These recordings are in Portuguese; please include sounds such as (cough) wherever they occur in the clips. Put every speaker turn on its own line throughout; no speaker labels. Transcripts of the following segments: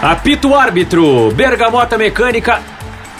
Apito árbitro, Bergamota Mecânica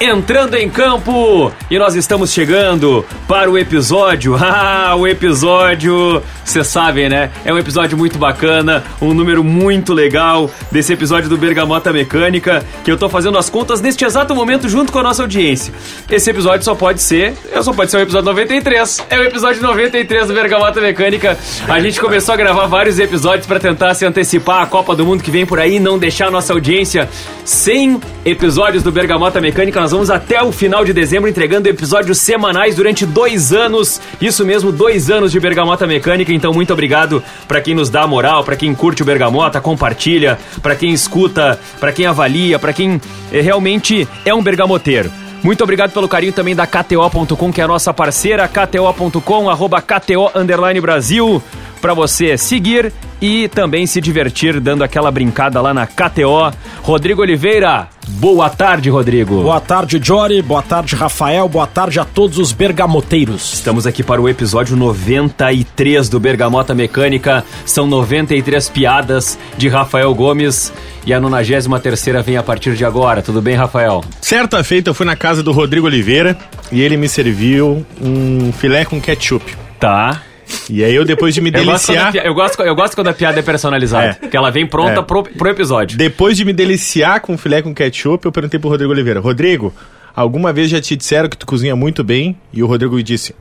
entrando em campo e nós estamos chegando para o episódio. (laughs) Ah, o episódio, vocês sabem, né? É um episódio muito bacana, um número muito legal desse episódio do Bergamota Mecânica, que eu tô fazendo as contas neste exato momento junto com a nossa audiência. Esse episódio só pode ser, só pode ser o episódio 93. É o episódio 93 do Bergamota Mecânica. A gente começou a gravar vários episódios para tentar se antecipar a Copa do Mundo que vem por aí e não deixar a nossa audiência sem episódios do Bergamota Mecânica. Nós vamos até o final de dezembro entregando episódios semanais durante dois anos. Isso mesmo, dois anos de Bergamota Mecânica. Então, muito obrigado para quem nos dá moral, para quem curte o Bergamota, compartilha, para quem escuta, para quem avalia, para quem eh, realmente é um bergamoteiro. Muito obrigado pelo carinho também da KTO.com, que é a nossa parceira, KTO.com, arroba KTO Brasil, para você seguir e também se divertir dando aquela brincada lá na KTO. Rodrigo Oliveira, boa tarde, Rodrigo.
Boa tarde, Jory. Boa tarde, Rafael. Boa tarde a todos os bergamoteiros.
Estamos aqui para o episódio 93 do Bergamota Mecânica. São 93 piadas de Rafael Gomes e a 93 vem a partir de agora. Tudo bem, Rafael?
Certa feita eu fui na casa do Rodrigo Oliveira e ele me serviu um filé com ketchup.
Tá.
E aí eu, depois de me deliciar...
eu, gosto, eu gosto quando a piada é personalizada.
É.
Que ela vem pronta
É.
pro, pro episódio.
Depois de me deliciar com filé com ketchup, eu perguntei pro Rodrigo Oliveira, Rodrigo, alguma vez já te disseram que tu cozinha muito bem? E o Rodrigo disse,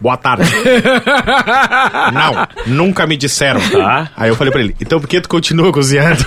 boa tarde. (laughs) Não, nunca me disseram.
Tá.
Aí eu falei pra ele, então por que tu continua cozinhando?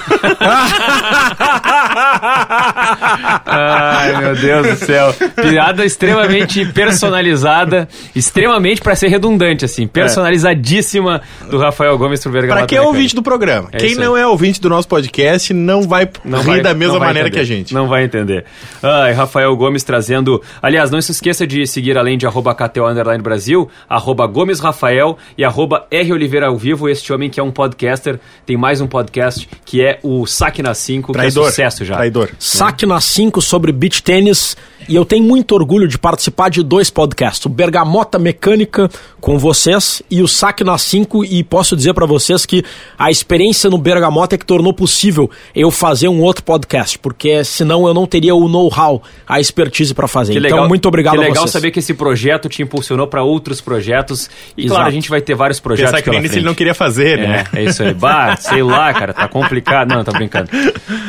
Ai, meu Deus do céu. Piada extremamente personalizada, extremamente pra ser redundante, assim, personalizadíssima do Rafael Gomes pro Bergamota
pra quem é ouvinte do programa.
É
quem não é ouvinte do nosso podcast não vai
Não
rir
vai-
da mesma maneira
entender.
que a gente.
Não vai entender. Ai, Rafael Gomes trazendo. Aliás, não se esqueça de seguir além de arroba KTO Underline Brasil, arroba Gomes Rafael e arroba R Oliveira ao vivo. Este homem que é um podcaster, tem mais um podcast que é o Saque na 5, que é sucesso já.
Traidor.
Saque na 5 sobre beach tênis. E eu tenho muito orgulho de participar de dois podcasts: o Bergamota Mecânica com vocês e o Saque na 5. E posso dizer pra vocês que a experiência no Bergamota é que tornou possível eu fazer um outro podcast, porque senão eu não teria o know-how, a expertise pra fazer.
Que
então,
legal,
muito obrigado
que
a
legal
vocês.
saber que esse projeto te impulsionou para outros projetos. E claro,
Exato.
a gente vai ter vários projetos
Pensar que
pela frente.
ele não queria fazer, né?
É, é isso aí. Bah, sei lá, cara, tá complicado. Não, tô brincando.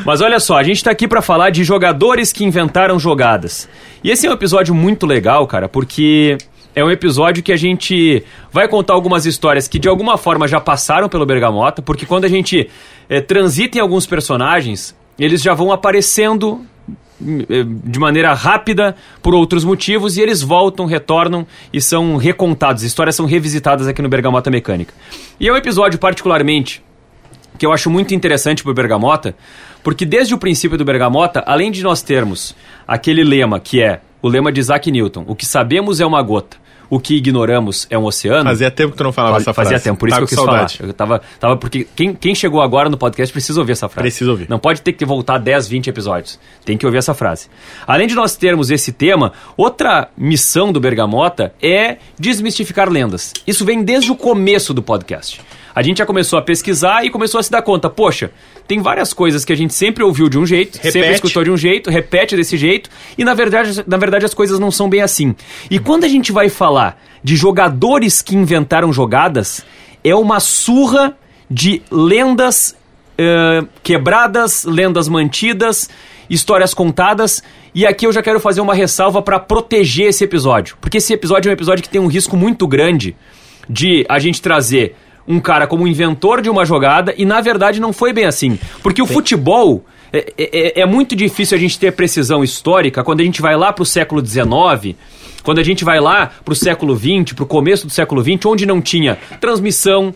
Mas olha só, a gente tá aqui pra falar de jogadores que inventaram jogadas. E esse é um episódio muito legal, cara, porque é um episódio que a gente vai contar algumas histórias que de alguma forma já passaram pelo Bergamota, porque quando a gente eh, transita em alguns personagens, eles já vão aparecendo eh, de maneira rápida por outros motivos e eles voltam, retornam e são recontados. Histórias são revisitadas aqui no Bergamota Mecânica. E é um episódio particularmente que eu acho muito interessante pro Bergamota, porque desde o princípio do Bergamota, além de nós termos aquele lema que é o lema de Isaac Newton, o que sabemos é uma gota, o que ignoramos é um oceano.
Fazia tempo que tu não falava essa
Fazia
frase.
tempo, por isso
Tava
que eu quis
saudade.
falar. Eu tava, tava porque quem, quem chegou agora no podcast precisa ouvir essa frase.
Precisa ouvir.
Não pode ter que voltar 10, 20 episódios. Tem que ouvir essa frase. Além de nós termos esse tema, outra missão do Bergamota é desmistificar lendas. Isso vem desde o começo do podcast. A gente já começou a pesquisar e começou a se dar conta, poxa, tem várias coisas que a gente sempre ouviu de um jeito, sempre
Repete.
escutou de um jeito, repete desse jeito, e na verdade, na verdade as coisas não são bem assim. E quando a gente vai falar de jogadores que inventaram jogadas, é uma surra de lendas eh, quebradas, lendas mantidas, histórias contadas. E aqui eu já quero fazer uma ressalva para proteger esse episódio, porque esse episódio é um episódio que tem um risco muito grande de a gente trazer um cara como inventor de uma jogada e na verdade não foi bem assim. Porque o futebol é, é- é muito difícil a gente ter precisão histórica quando a gente vai lá pro século XIX, quando a gente vai lá pro século XX, pro começo do século XX, onde não tinha transmissão,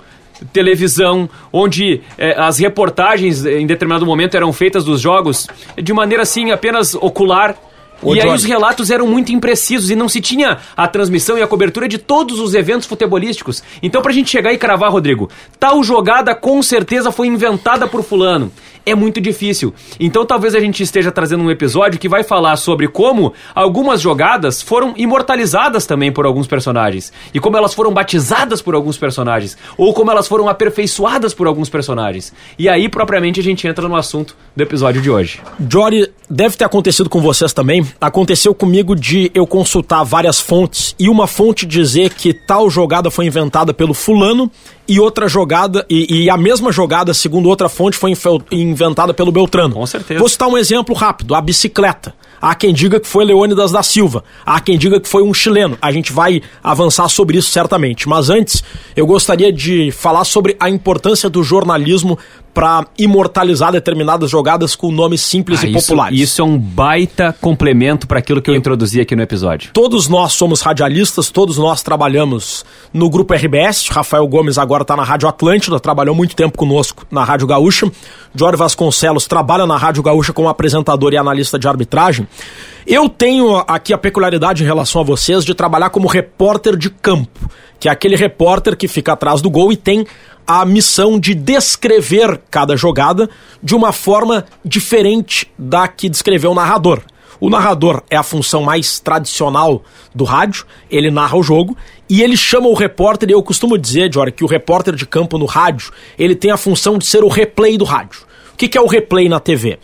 televisão, onde eh, as reportagens em determinado momento eram feitas dos jogos de maneira assim apenas ocular
Ô,
e aí
Jorge.
os relatos eram muito imprecisos e não se tinha a transmissão e a cobertura de todos os eventos futebolísticos. Então, pra gente chegar e cravar, Rodrigo, tal jogada com certeza foi inventada por fulano. É muito difícil. Então, talvez a gente esteja trazendo um episódio que vai falar sobre como algumas jogadas foram imortalizadas também por alguns personagens. E como elas foram batizadas por alguns personagens. Ou como elas foram aperfeiçoadas por alguns personagens. E aí, propriamente, a gente entra no assunto do episódio de hoje.
Jory, deve ter acontecido com vocês também. Aconteceu comigo de eu consultar várias fontes e uma fonte dizer que tal jogada foi inventada pelo fulano e outra jogada, e, e a mesma jogada, segundo outra fonte, foi inventada pelo Beltrano.
Com certeza.
Vou citar um exemplo rápido: a bicicleta. Há quem diga que foi Leônidas da Silva. Há quem diga que foi um chileno. A gente vai avançar sobre isso certamente. Mas antes, eu gostaria de falar sobre a importância do jornalismo para imortalizar determinadas jogadas com nomes simples
Ah,
e
isso,
populares.
isso é um baita complemento para aquilo que eu introduzi aqui no episódio.
Todos nós somos radialistas, todos nós trabalhamos no grupo RBS. Rafael Gomes agora está na Rádio Atlântida, trabalhou muito tempo conosco na Rádio Gaúcha. Jorge Vasconcelos trabalha na Rádio Gaúcha como apresentador e analista de arbitragem. Eu tenho aqui a peculiaridade em relação a vocês de trabalhar como repórter de campo, que é aquele repórter que fica atrás do gol e tem a missão de descrever cada jogada de uma forma diferente da que descreveu o narrador. O narrador é a função mais tradicional do rádio, ele narra o jogo e ele chama o repórter, e eu costumo dizer, Jorge, que o repórter de campo no rádio, ele tem a função de ser o replay do rádio. O que é o replay na TV?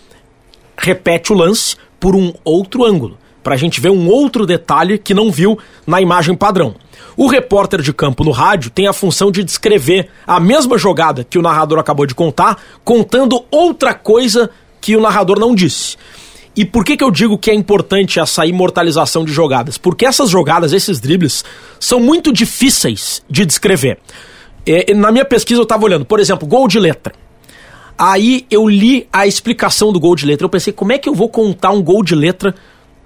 Repete o lance por um outro ângulo, para a gente ver um outro detalhe que não viu na imagem padrão. O repórter de campo no rádio tem a função de descrever a mesma jogada que o narrador acabou de contar, contando outra coisa que o narrador não disse. E por que, que eu digo que é importante essa imortalização de jogadas? Porque essas jogadas, esses dribles, são muito difíceis de descrever. É, na minha pesquisa eu estava olhando, por exemplo, gol de letra. Aí eu li a explicação do gol de letra. Eu pensei, como é que eu vou contar um gol de letra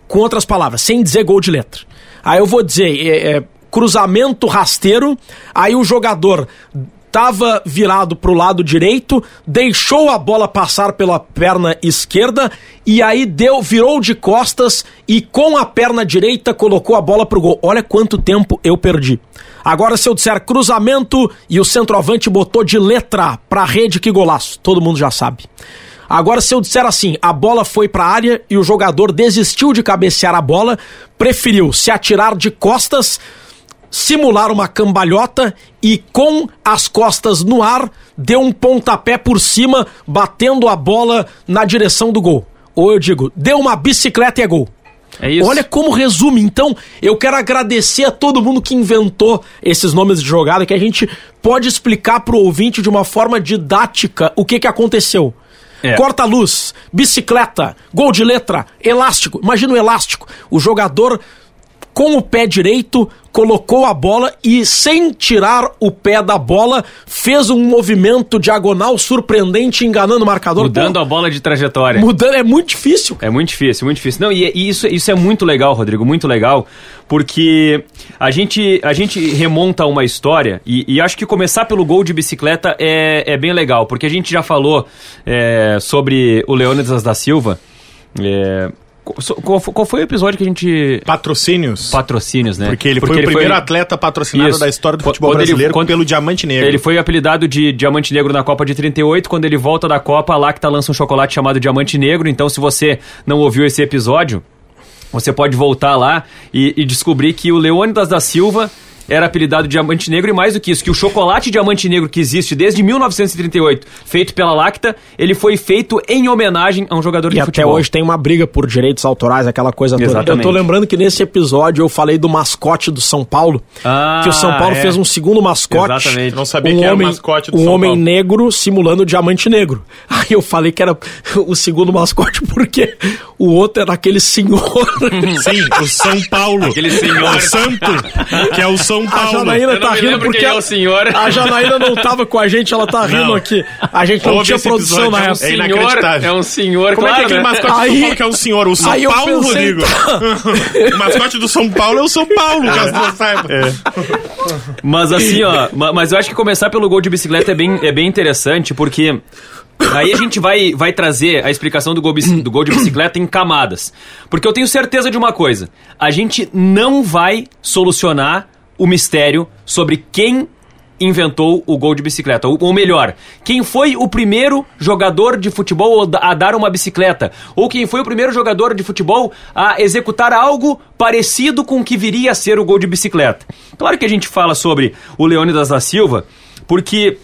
com outras palavras, sem dizer gol de letra? Aí eu vou dizer é, é, cruzamento rasteiro, aí o jogador estava virado para o lado direito, deixou a bola passar pela perna esquerda e aí deu, virou de costas e com a perna direita colocou a bola pro gol. Olha quanto tempo eu perdi. Agora se eu disser cruzamento e o centroavante botou de letra pra rede, que golaço. Todo mundo já sabe. Agora, se eu disser assim, a bola foi para a área e o jogador desistiu de cabecear a bola, preferiu se atirar de costas, simular uma cambalhota e com as costas no ar, deu um pontapé por cima, batendo a bola na direção do gol. Ou eu digo, deu uma bicicleta e é gol.
É isso.
Olha como resume. Então, eu quero agradecer a todo mundo que inventou esses nomes de jogada, que a gente pode explicar pro ouvinte de uma forma didática o que, que aconteceu.
É.
Corta-luz, bicicleta, gol de letra, elástico. Imagina o elástico. O jogador com o pé direito colocou a bola e, sem tirar o pé da bola, fez um movimento diagonal surpreendente, enganando o marcador.
Mudando
Pô,
a bola de trajetória.
mudando é muito difícil.
É muito difícil, muito difícil. Não, e, e isso, isso é muito legal, Rodrigo, muito legal, porque a gente, a gente remonta uma história, e, e acho que começar pelo gol de bicicleta é, é bem legal, porque a gente já falou é, sobre o Leônidas da Silva. é, qual, qual foi o episódio que a gente.
Patrocínios.
Patrocínios, né?
Porque ele foi o primeiro atleta patrocinado
Isso.
da história do
Quando
futebol
ele-
brasileiro
quando-
pelo Diamante Negro.
Ele foi apelidado de Diamante Negro na Copa de 38. Quando ele volta da Copa, a Lacta lança um chocolate chamado Diamante Negro. Então, se você não ouviu esse episódio, você pode voltar lá e, e descobrir que o Leônidas da Silva era apelidado de Diamante Negro e mais do que isso, que o chocolate Diamante Negro que existe desde 1938, feito pela Lacta, ele foi feito em homenagem a um jogador
E
de
até
futebol.
hoje tem uma briga por direitos autorais, aquela coisa toda.
Exatamente.
Eu tô lembrando que nesse episódio eu falei do mascote do São Paulo.
Ah,
que o São Paulo
é.
fez um segundo mascote.
Exatamente.
Não sabia
um
que era o
homem,
mascote do
Um
São
homem
Paulo.
negro simulando o diamante negro. Aí eu falei que era o segundo mascote porque o outro era aquele senhor.
Sim, o São Paulo.
Aquele senhor.
O santo, que é o São
A
Paulo.
Janaína
Eu não
tá
me
rindo porque
é o senhor.
a Janaína não tava com a gente, ela tá rindo
Não.
aqui. A gente não
Ouve
tinha produção
episódio,
na
é um
época.
É
senhor,
inacreditável.
é um senhor,
Como é que é
claro,
aquele
né?
mascote do
Aí-
São Paulo que é o senhor? O São Paulo,
pensei,
Rodrigo. (laughs) o mascote do São Paulo é o São Paulo, caso não saiba.
Mas assim, ó, ma- mas eu acho que começar pelo gol de bicicleta é bem, é bem interessante, porque Aí a gente vai, vai trazer a explicação do gol, do gol de bicicleta em camadas. Porque eu tenho certeza de uma coisa: a gente não vai solucionar o mistério sobre quem inventou o gol de bicicleta. Ou, melhor, quem foi o primeiro jogador de futebol a dar uma bicicleta? Ou quem foi o primeiro jogador de futebol a executar algo parecido com o que viria a ser o gol de bicicleta? Claro que a gente fala sobre o Leônidas da Silva, porque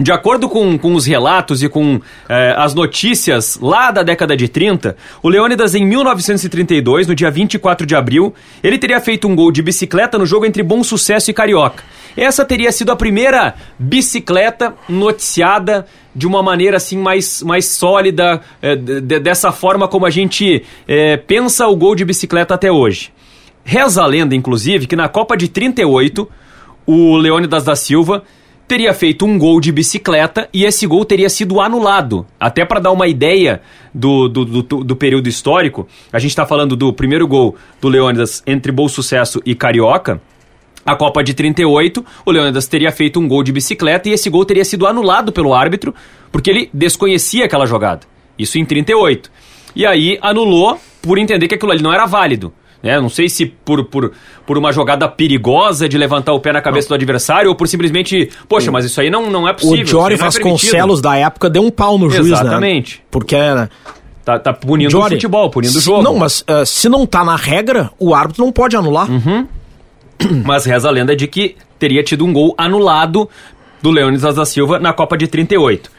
de acordo com, com os relatos e com eh, as notícias lá da década de 30, o Leônidas, em 1932, no dia 24 de abril, ele teria feito um gol de bicicleta no jogo entre Bom Sucesso e Carioca. Essa teria sido a primeira bicicleta noticiada de uma maneira assim mais, mais sólida, eh, de- de- dessa forma como a gente eh, pensa o gol de bicicleta até hoje. Reza a lenda, inclusive, que na Copa de 38, o Leônidas da Silva teria feito um gol de bicicleta e esse gol teria sido anulado. Até para dar uma ideia do, do, do, do período histórico, a gente está falando do primeiro gol do Leônidas entre Bom Sucesso e Carioca. A Copa de 38, o Leônidas teria feito um gol de bicicleta e esse gol teria sido anulado pelo árbitro, porque ele desconhecia aquela jogada. Isso em 38. E aí anulou por entender que aquilo ali não era válido. Né? Não sei se por, por, por uma jogada perigosa de levantar o pé na cabeça do adversário ou por simplesmente, poxa, mas isso aí não, não é possível.
O Jory
não é
Vasconcelos da época deu um pau no juiz, né?
Exatamente.
Porque né,
Tá, tá punindo
Jory,
o futebol, punindo o
se-
jogo.
Não, mas eh, se não tá na regra, o árbitro não pode anular.
Uhum. (clears throat) Mas reza a lenda de que teria tido um gol anulado do Leônidas da Silva na Copa de 38.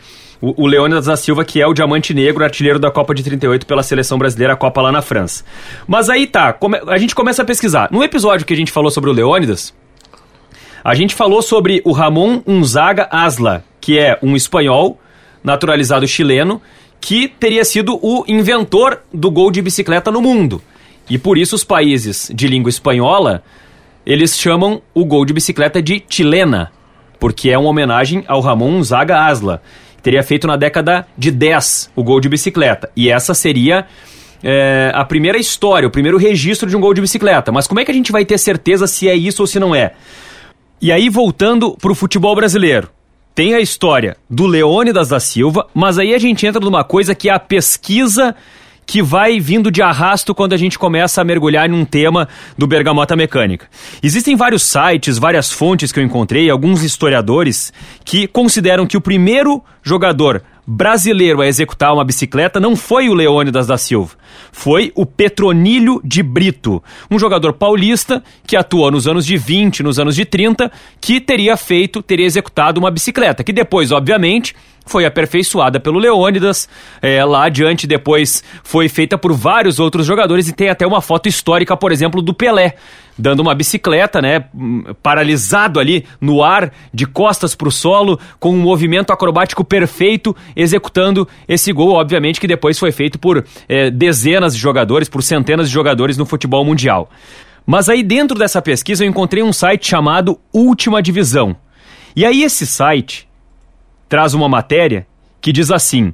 O, Leônidas da Silva, que é o diamante negro, artilheiro da Copa de 38 pela seleção brasileira, a Copa lá na França. Mas aí tá, a gente começa a pesquisar. No episódio que a gente falou sobre o Leônidas, a gente falou sobre o Ramon Unzaga Asla, que é um espanhol naturalizado chileno, que teria sido o inventor do gol de bicicleta no mundo. E por isso os países de língua espanhola, eles chamam o gol de bicicleta de chilena, porque é uma homenagem ao Ramon Unzaga Asla, teria feito na década de 10 o gol de bicicleta. E essa seria é, a primeira história, o primeiro registro de um gol de bicicleta. Mas como é que a gente vai ter certeza se é isso ou se não é? E aí, voltando pro futebol brasileiro. Tem a história do Leônidas da Silva, mas aí a gente entra numa coisa que é a pesquisa que vai vindo de arrasto quando a gente começa a mergulhar num tema do Bergamota Mecânica. Existem vários sites, várias fontes que eu encontrei, alguns historiadores que consideram que o primeiro jogador brasileiro a executar uma bicicleta não foi o Leônidas da Silva, foi o Petronílio de Brito, um jogador paulista que atuou nos anos de 20, nos anos de 30, que teria feito, teria executado uma bicicleta, que depois, obviamente, foi aperfeiçoada pelo Leônidas, é, lá adiante depois foi feita por vários outros jogadores e tem até uma foto histórica, por exemplo, do Pelé, dando uma bicicleta, né, paralisado ali no ar, de costas para o solo, com um movimento acrobático perfeito, executando esse gol, obviamente que depois foi feito por é, dezenas de jogadores, por centenas de jogadores no futebol mundial. Mas aí dentro dessa pesquisa eu encontrei um site chamado Última Divisão. E aí esse site traz uma matéria que diz assim: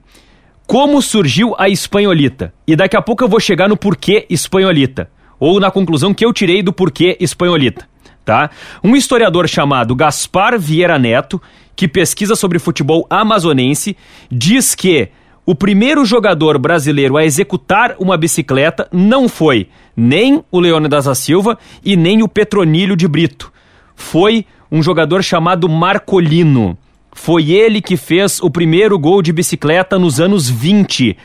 Como surgiu a espanholita? E daqui a pouco eu vou chegar no porquê espanholita, ou na conclusão que eu tirei do porquê espanholita, tá? Um historiador chamado Gaspar Vieira Neto, que pesquisa sobre futebol amazonense, diz que o primeiro jogador brasileiro a executar uma bicicleta não foi nem o Leônidas da Silva e nem o Petronílio de Brito. Foi um jogador chamado Marcolino. Foi ele que fez o primeiro gol de bicicleta nos anos 20.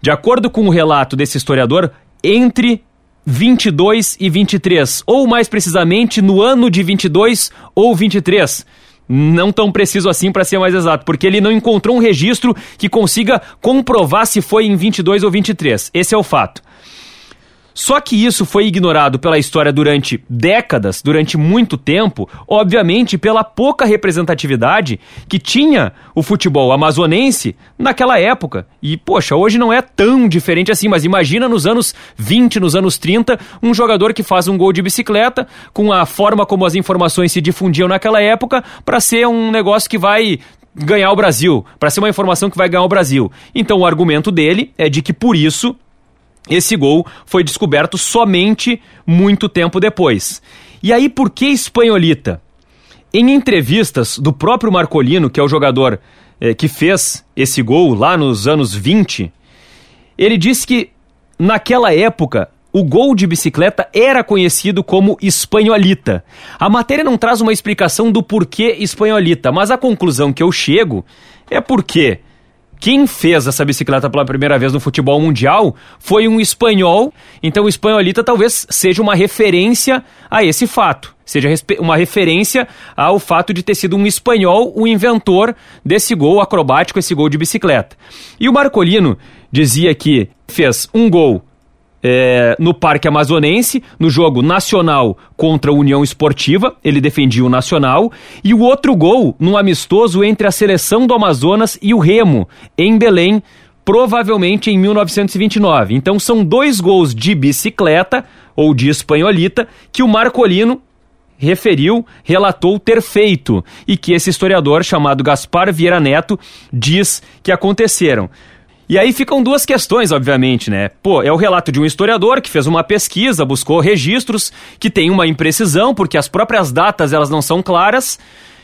De acordo com o relato desse historiador, entre 22 e 23, ou mais precisamente no ano de 22 ou 23. Não tão preciso assim para ser mais exato, porque ele não encontrou um registro que consiga comprovar se foi em 22 ou 23. Esse é o fato. Só que isso foi ignorado pela história durante décadas, durante muito tempo, obviamente pela pouca representatividade que tinha o futebol amazonense naquela época. E, poxa, hoje não é tão diferente assim, mas imagina nos anos 20, nos anos 30, um jogador que faz um gol de bicicleta, com a forma como as informações se difundiam naquela época, para ser um negócio que vai ganhar o Brasil, para ser uma informação que vai ganhar o Brasil. Então o argumento dele é de que por isso esse gol foi descoberto somente muito tempo depois. E aí, por que espanholita? Em entrevistas do próprio Marcolino, que é o jogador eh, que fez esse gol lá nos anos 20, ele disse que naquela época o gol de bicicleta era conhecido como espanholita. A matéria não traz uma explicação do porquê espanholita, mas a conclusão que eu chego é porque quem fez essa bicicleta pela primeira vez no futebol mundial foi um espanhol, então o espanholita talvez seja uma referência a esse fato. Seja uma referência ao fato de ter sido um espanhol o inventor desse gol acrobático, esse gol de bicicleta. E o Marcolino dizia que fez um gol é, no Parque Amazonense, no jogo nacional contra a União Esportiva, ele defendia o Nacional, e o outro gol num amistoso entre a seleção do Amazonas e o Remo, em Belém, provavelmente em 1929. Então são dois gols de bicicleta, ou de espanholita, que o Marcolino referiu, relatou ter feito, e que esse historiador chamado Gaspar Vieira Neto diz que aconteceram. E aí ficam duas questões, obviamente, né? Pô, é o relato de um historiador que fez uma pesquisa, buscou registros, que tem uma imprecisão, porque as próprias datas elas não são claras,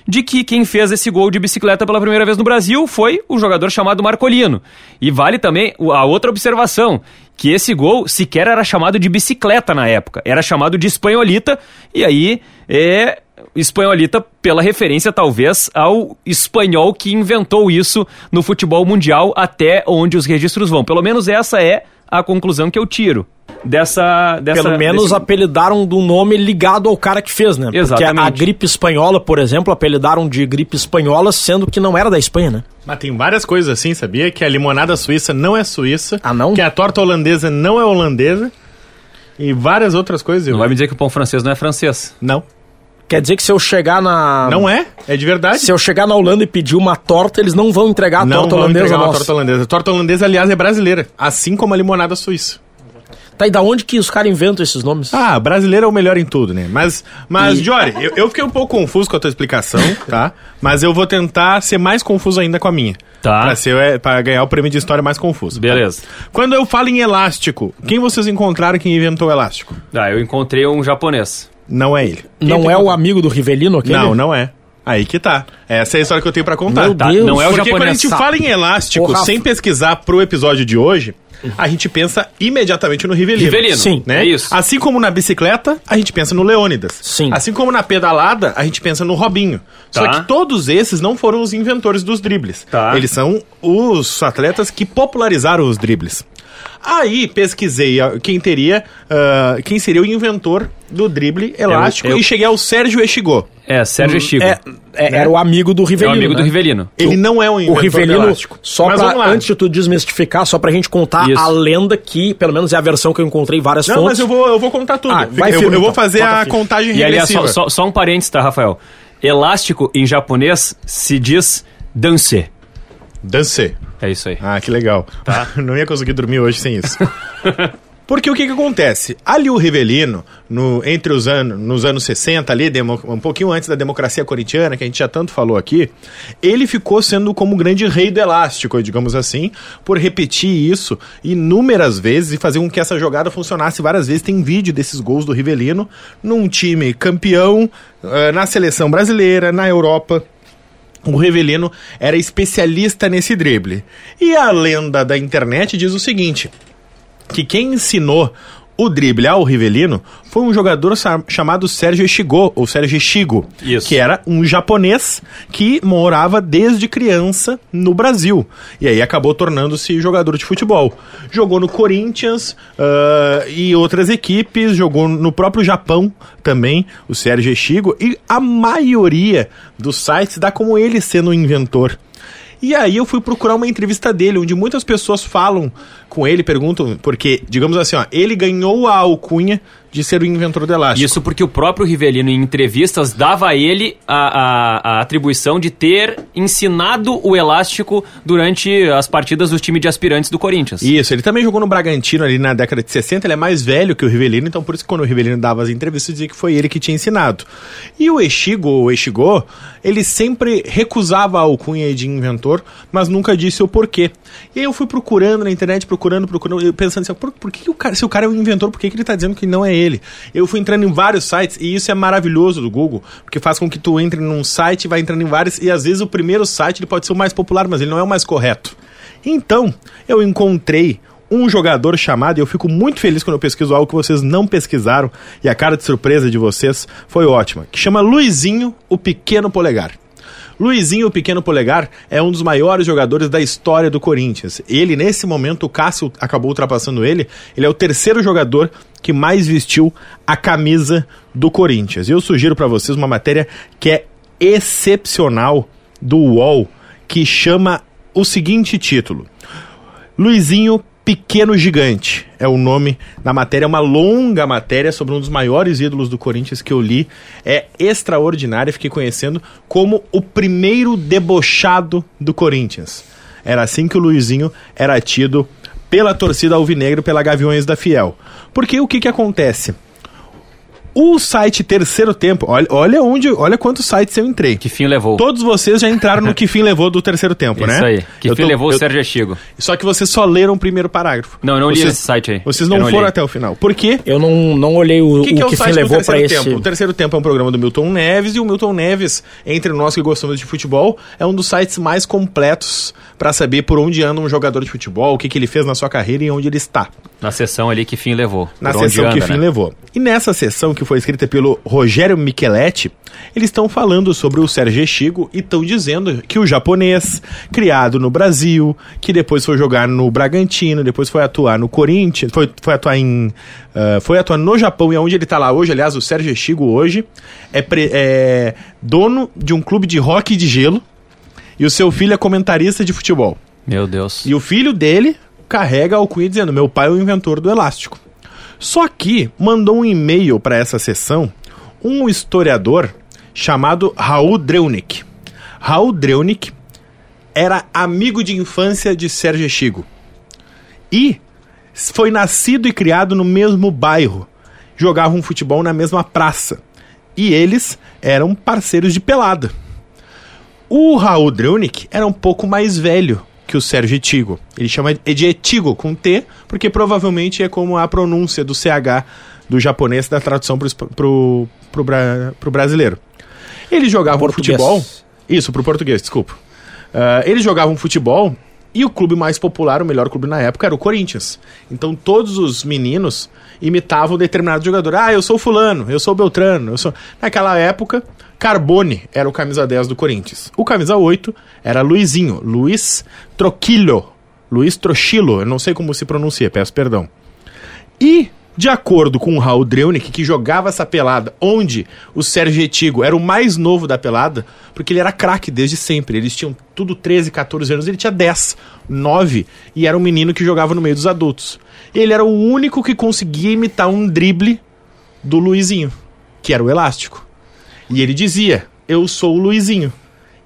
de que quem fez esse gol de bicicleta pela primeira vez no Brasil foi o jogador chamado Marcolino. E vale também a outra observação, que esse gol sequer era chamado de bicicleta na época, era chamado de espanholita, e aí é espanholita pela referência talvez ao espanhol que inventou isso no futebol mundial até onde os registros vão. Pelo menos essa é a conclusão que eu tiro dessa. dessa
Pelo menos desse... apelidaram do nome ligado ao cara que fez, né?
Exatamente.
Porque a gripe espanhola, por exemplo, apelidaram de gripe espanhola, sendo que não era da Espanha, né?
Mas tem várias coisas assim, sabia? Que a limonada suíça não é suíça.
Ah, não?
Que a torta holandesa não é holandesa. E várias outras coisas.
Não vai me dizer que o pão francês não é francês.
Não.
Quer dizer que se eu chegar na.
Não é? É de verdade.
Se eu chegar na Holanda e pedir uma torta, eles não vão entregar a
não
torta
vão
holandesa.
Entregar a torta holandesa. A torta holandesa, aliás, é brasileira. Assim como a limonada suíça.
Tá, e da onde que os caras inventam esses nomes?
Ah, brasileiro é o melhor em tudo, né? Mas, mas e... Jory, eu, eu, fiquei um pouco confuso com a tua explicação, (laughs) tá? Mas eu vou tentar ser mais confuso ainda com a minha.
Tá.
Pra, ser, é, pra ganhar o prêmio de história mais confuso.
Beleza.
Tá? Quando eu falo em elástico, quem vocês encontraram que inventou o elástico?
Ah, eu encontrei um japonês.
Não é ele.
Quem não é o amigo do Rivelino aquele?
Não, não é. Aí que tá. Essa é a história que eu tenho para contar.
Meu tá? Deus.
Não é o Porque japonês. quando a gente fala em elástico, sem pesquisar pro episódio de hoje, a gente pensa imediatamente no Rivelino.
Rivelino,
Sim. Né? é isso. Assim como na bicicleta, a gente pensa no Leônidas.
Sim.
Assim como na pedalada, a gente pensa no Robinho. Tá. Só que todos esses não foram os inventores dos dribles.
Tá.
Eles são os atletas que popularizaram os dribles. Aí pesquisei quem teria, uh, quem seria o inventor do drible elástico eu, eu... e cheguei ao Sérgio Echigo.
É, Sérgio hum, Echigo.
É, é, né? Era o amigo do Rivelino. É o
amigo
né?
do Rivelino.
Ele não é um inventor
o Rivelino, elástico. Só Mas pra, antes de tu desmistificar, só pra gente contar Isso. a lenda que, pelo menos é a versão que eu encontrei várias
não,
fontes.
mas eu vou, eu vou contar tudo. Ah,
vai
eu, eu vou então. fazer a contagem
e,
regressiva.
aliás, só, só, só um parênteses, tá, Rafael? Elástico em japonês se diz danse.
Danse.
É isso aí.
Ah, que legal. Tá. (laughs) Não ia conseguir dormir hoje sem isso. (laughs) Porque o que, que acontece? Ali o Rivelino, no, entre os anos, nos anos 60, ali, demo, um pouquinho antes da democracia corintiana, que a gente já tanto falou aqui, ele ficou sendo como o grande rei do elástico, digamos assim, por repetir isso inúmeras vezes e fazer com que essa jogada funcionasse várias vezes. Tem vídeo desses gols do Rivelino num time campeão, uh, na seleção brasileira, na Europa o Rivelino era especialista nesse drible. E a lenda da internet diz o seguinte: que quem ensinou o drible ao Rivelino foi um jogador chamado Sérgio Echigo, ou Sérgio Echigo,
Isso.
que era um japonês que morava desde criança no Brasil. E aí acabou tornando-se jogador de futebol. Jogou no Corinthians uh, e outras equipes, jogou no próprio Japão também, o Sérgio Echigo, e a maioria dos sites dá como ele sendo o inventor. E aí eu fui procurar uma entrevista dele, onde muitas pessoas falam com ele, perguntam, porque, digamos assim, ó, ele ganhou a alcunha de ser o inventor do elástico.
Isso porque o próprio Rivelino, em entrevistas, dava a ele a, a, a, atribuição de ter ensinado o elástico durante as partidas do time de aspirantes do Corinthians.
Isso, ele também jogou no Bragantino ali na década de 60, ele é mais velho que o Rivelino, então por isso que quando o Rivelino dava as entrevistas, dizia que foi ele que tinha ensinado. E o Echigo, o Echigo, ele sempre recusava a alcunha de inventor, mas nunca disse o porquê. E aí eu fui procurando na internet, procurando, procurando, pensando assim, por, por que, o cara, se o cara é o inventor, por que, que ele está dizendo que não é ele? Dele. Eu fui entrando em vários sites e isso é maravilhoso do Google, porque faz com que tu entre num site, vai entrando em vários e às vezes o primeiro site ele pode ser o mais popular, mas ele não é o mais correto. Então, eu encontrei um jogador chamado, e eu fico muito feliz quando eu pesquiso algo que vocês não pesquisaram, e a cara de surpresa de vocês foi ótima, que chama Luizinho, o Pequeno Polegar. Luizinho, Pequeno Polegar, é um dos maiores jogadores da história do Corinthians. Ele, nesse momento, o Cássio acabou ultrapassando ele. Ele é o terceiro jogador que mais vestiu a camisa do Corinthians. E eu sugiro para vocês uma matéria que é excepcional do UOL, que chama o seguinte título: Luizinho Pequeno Gigante é o nome da matéria, é uma longa matéria sobre um dos maiores ídolos do Corinthians que eu li. É extraordinária, fiquei conhecendo como o primeiro debochado do Corinthians. Era assim que o Luizinho era tido pela torcida alvinegro, pela Gaviões da Fiel. Porque o que que acontece? O site Terceiro Tempo, olha, olha onde, olha quantos sites eu entrei.
Que fim levou?
Todos vocês já entraram no (laughs) que fim levou do Terceiro Tempo, né?
Isso aí. Que
Eu
fim
tô-
levou o
eu-
Sérgio Chigo.
Só que vocês só leram o primeiro parágrafo.
Não, eu não li
vocês,
esse site aí.
Vocês não,
não
foram
li.
até o final. Por quê?
Eu não, não olhei o,
O que, que é o
que fim
site do
levou
Terceiro
esse.
Tempo? O Terceiro Tempo é um programa do Milton Neves e o Milton Neves, entre nós que gostamos de futebol, é um dos sites mais completos para saber por onde anda um jogador de futebol, o que, que ele fez na sua carreira e onde ele está.
Na sessão ali que fim levou.
Na sessão que
anda,
fim
né?
levou. E nessa sessão que foi escrita pelo Rogério Micheletti, eles estão falando sobre o Sérgio Chigo e estão dizendo que o japonês, criado no Brasil, que depois foi jogar no Bragantino, depois foi atuar no Corinthians, foi, foi atuar em. ah, foi atuar no Japão e é onde ele está lá hoje. Aliás, o Sérgio Chigo hoje é, pre- é dono de um clube de hockey de gelo e o seu filho é comentarista de futebol.
Meu Deus.
E o filho dele carrega a alcunha dizendo: Meu pai é o inventor do elástico. Só que mandou um e-mail para essa sessão um historiador chamado Raul Dreunik. Raul Dreunik era amigo de infância de Sérgio Chigo. E foi nascido e criado no mesmo bairro. Jogavam futebol na mesma praça. E eles eram parceiros de pelada. O Raul Dreunik era um pouco mais velho que o Sérgio Etigo. Ele chama de Etigo com T, porque provavelmente é como a pronúncia do CH do japonês da tradução pro, pro, pro, bra- pro brasileiro. Eles jogavam
Português.
futebol. Isso, pro português, desculpa. Ah, eles jogavam futebol e o clube mais popular, o melhor clube na época, era o Corinthians. Então todos os meninos imitavam determinado jogador. Ah, eu sou fulano, eu sou Beltrano, eu sou... Naquela época, Carbone era o camisa 10 do Corinthians. O camisa 8 era Luizinho, Luiz Troquillo. Luiz Trochilo, eu não sei como se pronuncia, peço perdão. E, de acordo com o Raul Dreunik, que jogava essa pelada, onde o Sérgio Etigo era o mais novo da pelada, porque ele era craque desde sempre. Eles tinham tudo 13, 14 anos, ele tinha 10, 9, e era um menino que jogava no meio dos adultos. Ele era o único que conseguia imitar um drible do Luizinho, que era o elástico. E ele dizia: Eu sou o Luizinho.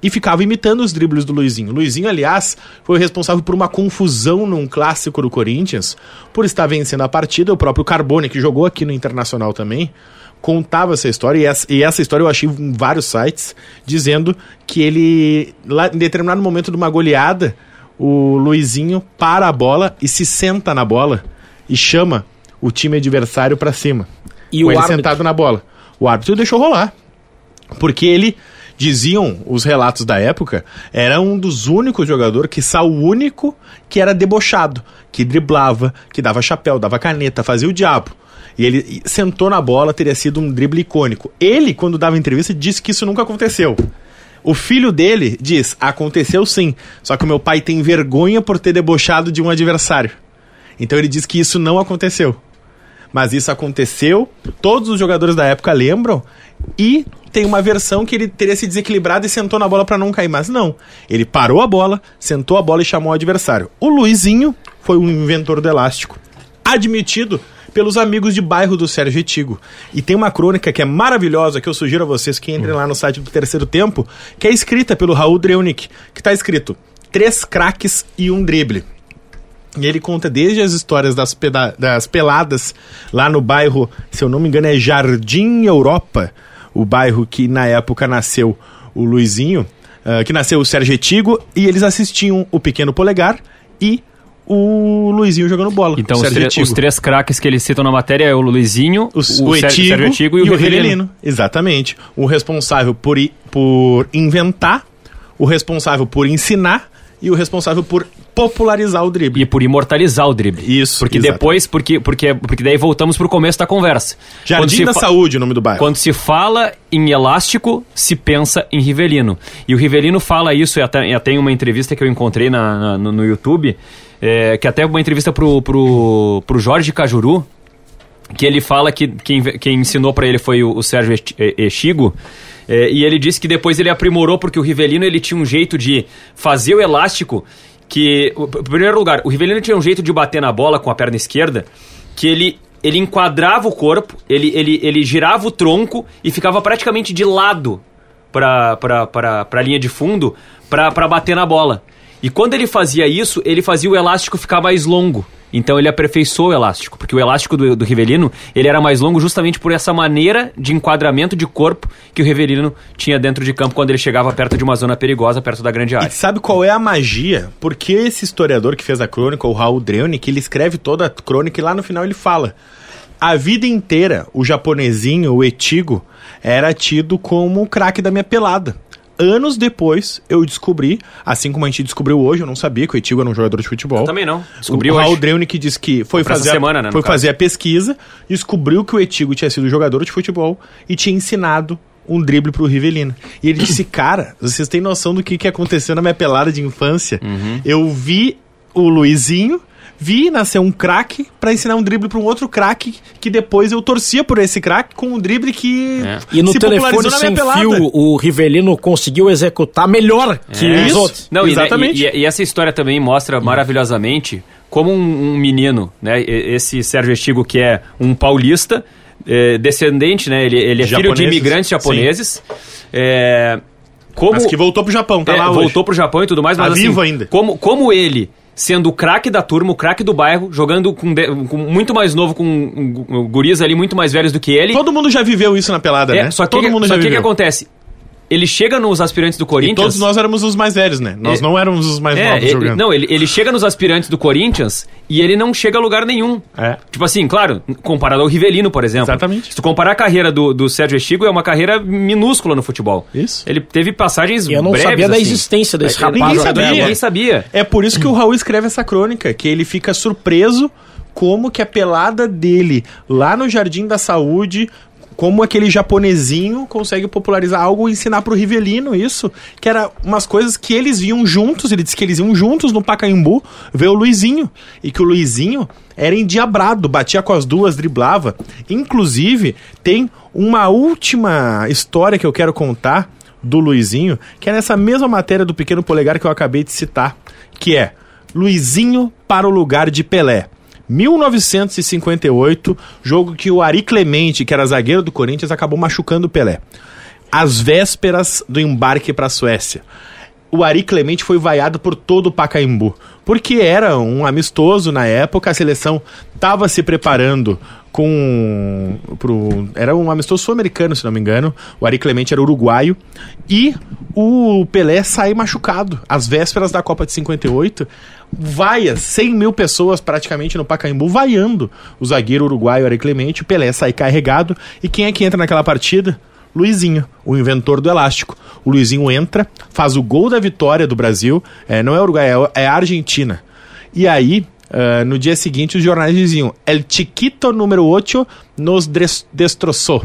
E ficava imitando os dribles do Luizinho. O Luizinho, aliás, foi o responsável por uma confusão num clássico do Corinthians, por estar vencendo a partida. O próprio Carbone, que jogou aqui no Internacional também, contava essa história. E essa, e essa história eu achei em vários sites, dizendo que ele, lá, em determinado momento de uma goleada, o Luizinho para a bola e se senta na bola e chama o time adversário para cima.
E
com
o
ele
árbitro?
sentado na bola. O árbitro deixou rolar. Porque ele, diziam os relatos da época, era um dos únicos jogadores, que o único, que era debochado, que driblava, que dava chapéu, dava caneta, fazia o diabo. E ele sentou na bola, teria sido um drible icônico. Ele, quando dava entrevista, disse que isso nunca aconteceu. O filho dele diz: aconteceu sim, só que o meu pai tem vergonha por ter debochado de um adversário. Então ele diz que isso não aconteceu. Mas isso aconteceu, todos os jogadores da época lembram, e tem uma versão que ele teria se desequilibrado e sentou na bola para não cair. Mas não. Ele parou a bola, sentou a bola e chamou o adversário. O Luizinho foi o inventor do elástico. Admitido pelos amigos de bairro do Sérgio Etigo. E tem uma crônica que é maravilhosa, que eu sugiro a vocês que entrem lá no site do Terceiro Tempo, que é escrita pelo Raul Dreunik, que está escrito Três craques e um drible. E ele conta desde as histórias das, das peladas lá no bairro, se eu não me engano, é Jardim Europa, o bairro que na época nasceu o Luizinho, ah, que nasceu o Sérgio Etigo, e eles assistiam o Pequeno Polegar e o Luizinho jogando bola.
Então,
o
os,
Etigo.
os três craques que eles citam na matéria é o Luizinho,
O,
o,
o Etigo,
Sérgio Etigo e, o Rivelino.
Exatamente. O responsável por, por inventar, o responsável por ensinar e o responsável por popularizar o drible.
E por imortalizar o drible.
Isso,
Porque
exatamente.
depois, porque, porque, porque daí voltamos pro começo da conversa.
Jardim da Saúde, o nome do bairro.
Quando se fala em elástico, se pensa em Rivelino. E o Rivelino fala isso, e até, e até em uma entrevista que eu encontrei na, na- no, YouTube, é, que até uma entrevista pro, pro, pro Jorge Cajuru, que ele fala que quem, quem ensinou pra ele foi o, o Sérgio Echigo, é, e ele disse que depois ele aprimorou porque o Rivelino ele tinha um jeito de fazer o elástico que, em primeiro lugar, o Rivelino tinha um jeito de bater na bola com a perna esquerda que ele ele enquadrava o corpo, ele, ele, ele girava o tronco e ficava praticamente de lado pra, pra linha de fundo pra bater na bola. E quando ele fazia isso, ele fazia o elástico ficar mais longo. Então ele aperfeiçoou o elástico, porque o elástico do, do Rivelino, ele era mais longo justamente por essa maneira de enquadramento de corpo que o Rivelino tinha dentro de campo quando ele chegava perto de uma zona perigosa, perto da grande
E
área.
sabe qual é a magia? Porque esse historiador que fez a crônica, o Raul Dreuni, ele escreve toda a crônica e lá no final ele fala: a vida inteira o japonesinho, o Etigo, era tido como o craque da minha pelada. Anos depois, eu descobri, assim como a gente descobriu hoje, eu não sabia que o Etigo era um jogador de futebol.
Também não. Descobri
o Raul
hoje.
Dreuni que disse que foi
Pra essa
fazer, a-
semana, né, no
foi
caso.
fazer a pesquisa, descobriu que o Etigo tinha sido jogador de futebol e tinha ensinado um drible pro Rivelino. E ele disse, (laughs) cara, vocês têm noção do que, que aconteceu na minha pelada de infância?
Uhum.
Eu vi o Luizinho, vi nascer um craque pra ensinar um drible pra um outro craque que depois eu torcia por esse craque com um drible que
É.
E no
se
telefone
popularizou na
sem
minha pelada.
fio, o Rivelino conseguiu executar melhor que
É.
os
Isso.
outros.
Não, e-
Exatamente.
E, e- e essa história também mostra maravilhosamente como um, um menino, né? Esse Sérgio Estigo, que é um paulista, é, descendente, né? Ele, ele é filho de
Japoneses,
imigrantes japoneses. É, como,
Mas que voltou pro Japão, tá
é,
lá hoje.
voltou pro Japão e tudo mais,
Tá
mas assim,
vivo ainda.
Como, como ele, sendo o craque da turma, o craque do bairro, jogando com, de- com muito mais novo, com um, guris ali muito mais velhos do que ele.
Todo mundo já viveu isso na pelada,
É,
né?
só que,
Todo mundo
só
já
que o que
viveu.
acontece? Ele chega nos aspirantes do
E
Corinthians.
todos nós éramos os mais velhos, né? Nós
É.
não éramos os mais
É,
novos
ele,
jogando.
não, ele, ele chega nos aspirantes do Corinthians e ele não chega a lugar nenhum.
É.
Tipo assim, claro, comparado ao Rivelino, por exemplo.
Exatamente.
Se tu comparar a carreira do, do Sérgio Estigo, é uma carreira minúscula no futebol.
Isso.
Ele teve passagens
Eu não
breves,
sabia da
assim.
existência desse
Ninguém
rapaz.
Ninguém sabia.
agora.
Ninguém sabia.
É por isso que o Raul escreve essa crônica, que ele fica surpreso como que a pelada dele lá no Jardim da Saúde, como aquele japonesinho consegue popularizar algo e ensinar pro Rivelino isso, que era umas coisas que eles viam juntos, ele disse que eles iam juntos no Pacaembu ver o Luizinho, e que o Luizinho era endiabrado, batia com as duas, driblava. Inclusive, tem uma última história que eu quero contar do Luizinho, que é nessa mesma matéria do Pequeno Polegar que eu acabei de citar, que é Luizinho para o lugar de Pelé. 1958, jogo que o Ari Clemente, que era zagueiro do Corinthians, acabou machucando o Pelé. Às vésperas do embarque para a Suécia. O Ari Clemente foi vaiado por todo o Pacaembu, porque era um amistoso na época, a seleção estava se preparando com pro, era um amistoso sul-americano, se não me engano. O Ari Clemente era uruguaio e o Pelé sai machucado às vésperas da Copa de 58. Vaia 100 mil pessoas praticamente no Pacaembu vaiando o zagueiro uruguaio Ari Clemente. O Pelé sai carregado e quem é que entra naquela partida? Luizinho, o inventor do elástico. O Luizinho entra, faz o gol da vitória do Brasil. É, não é Uruguai, é, é Argentina. E aí, ah, no dia seguinte, os jornais diziam: El Chiquito número 8 nos destroçou.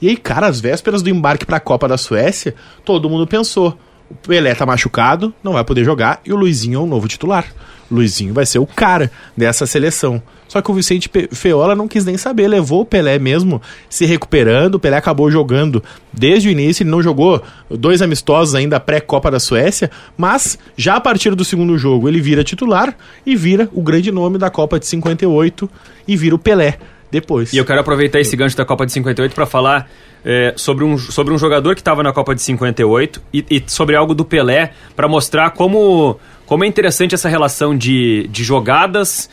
E aí, cara, às vésperas do embarque para a Copa da Suécia, todo mundo pensou: o Pelé tá machucado, não vai poder jogar, e o Luizinho é o novo titular. O Luizinho vai ser o cara dessa seleção. Só que o Vicente Feola não quis nem saber, levou o Pelé mesmo se recuperando. O Pelé acabou jogando desde o início, ele não jogou dois amistosos ainda pré-Copa da Suécia, mas já a partir do segundo jogo ele vira titular e vira o grande nome da Copa de 58 e vira o Pelé depois.
E eu quero aproveitar esse gancho da Copa de 58 para falar é, sobre, um, sobre um jogador que estava na Copa de 58 e, e sobre algo do Pelé para mostrar como, como é interessante essa relação de, de jogadas,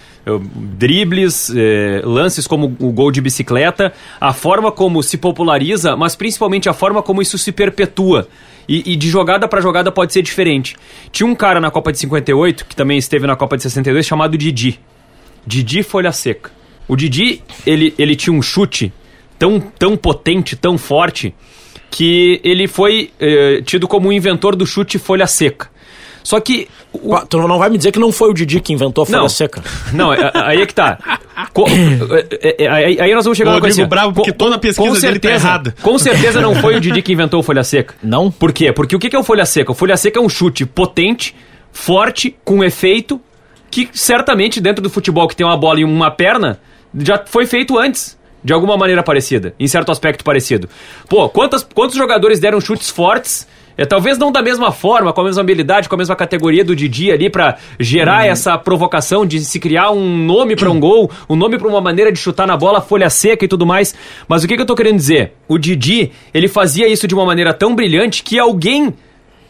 dribles, eh, lances como o gol de bicicleta, a forma como se populariza, mas principalmente a forma como isso se perpetua. E, e de jogada para jogada pode ser diferente. Tinha um cara na Copa de 58, que também esteve na Copa de 62, chamado Didi. Didi Folha Seca. O Didi, ele, ele tinha um chute tão, tão potente, tão forte, que ele foi eh, tido como o inventor do chute folha seca. Só que. o-
Tu não vai me dizer que não foi o Didi que inventou a folha
não,
seca.
não, é- aí é que tá. Co- (coughs) é- é- aí, aí nós vamos chegar
O
numa coisa
Rodrigo bravo porque toda a pesquisa dele tá errada.
Com certeza não foi o (laughs) Didi que inventou o folha seca.
Não?
Por quê? Porque o que que é o folha seca? O folha seca é um chute potente, forte, com efeito, que certamente dentro do futebol que tem uma bola em uma perna, já foi feito antes. De alguma maneira parecida, em certo aspecto parecido. Pô, quantas, quantos jogadores deram chutes fortes? É, talvez não da mesma forma, com a mesma habilidade, com a mesma categoria do Didi ali pra gerar essa provocação de se criar um nome pra um gol, um nome pra uma maneira de chutar na bola, folha seca e tudo mais. Mas o que, que eu tô querendo dizer? O Didi, ele fazia isso de uma maneira tão brilhante que alguém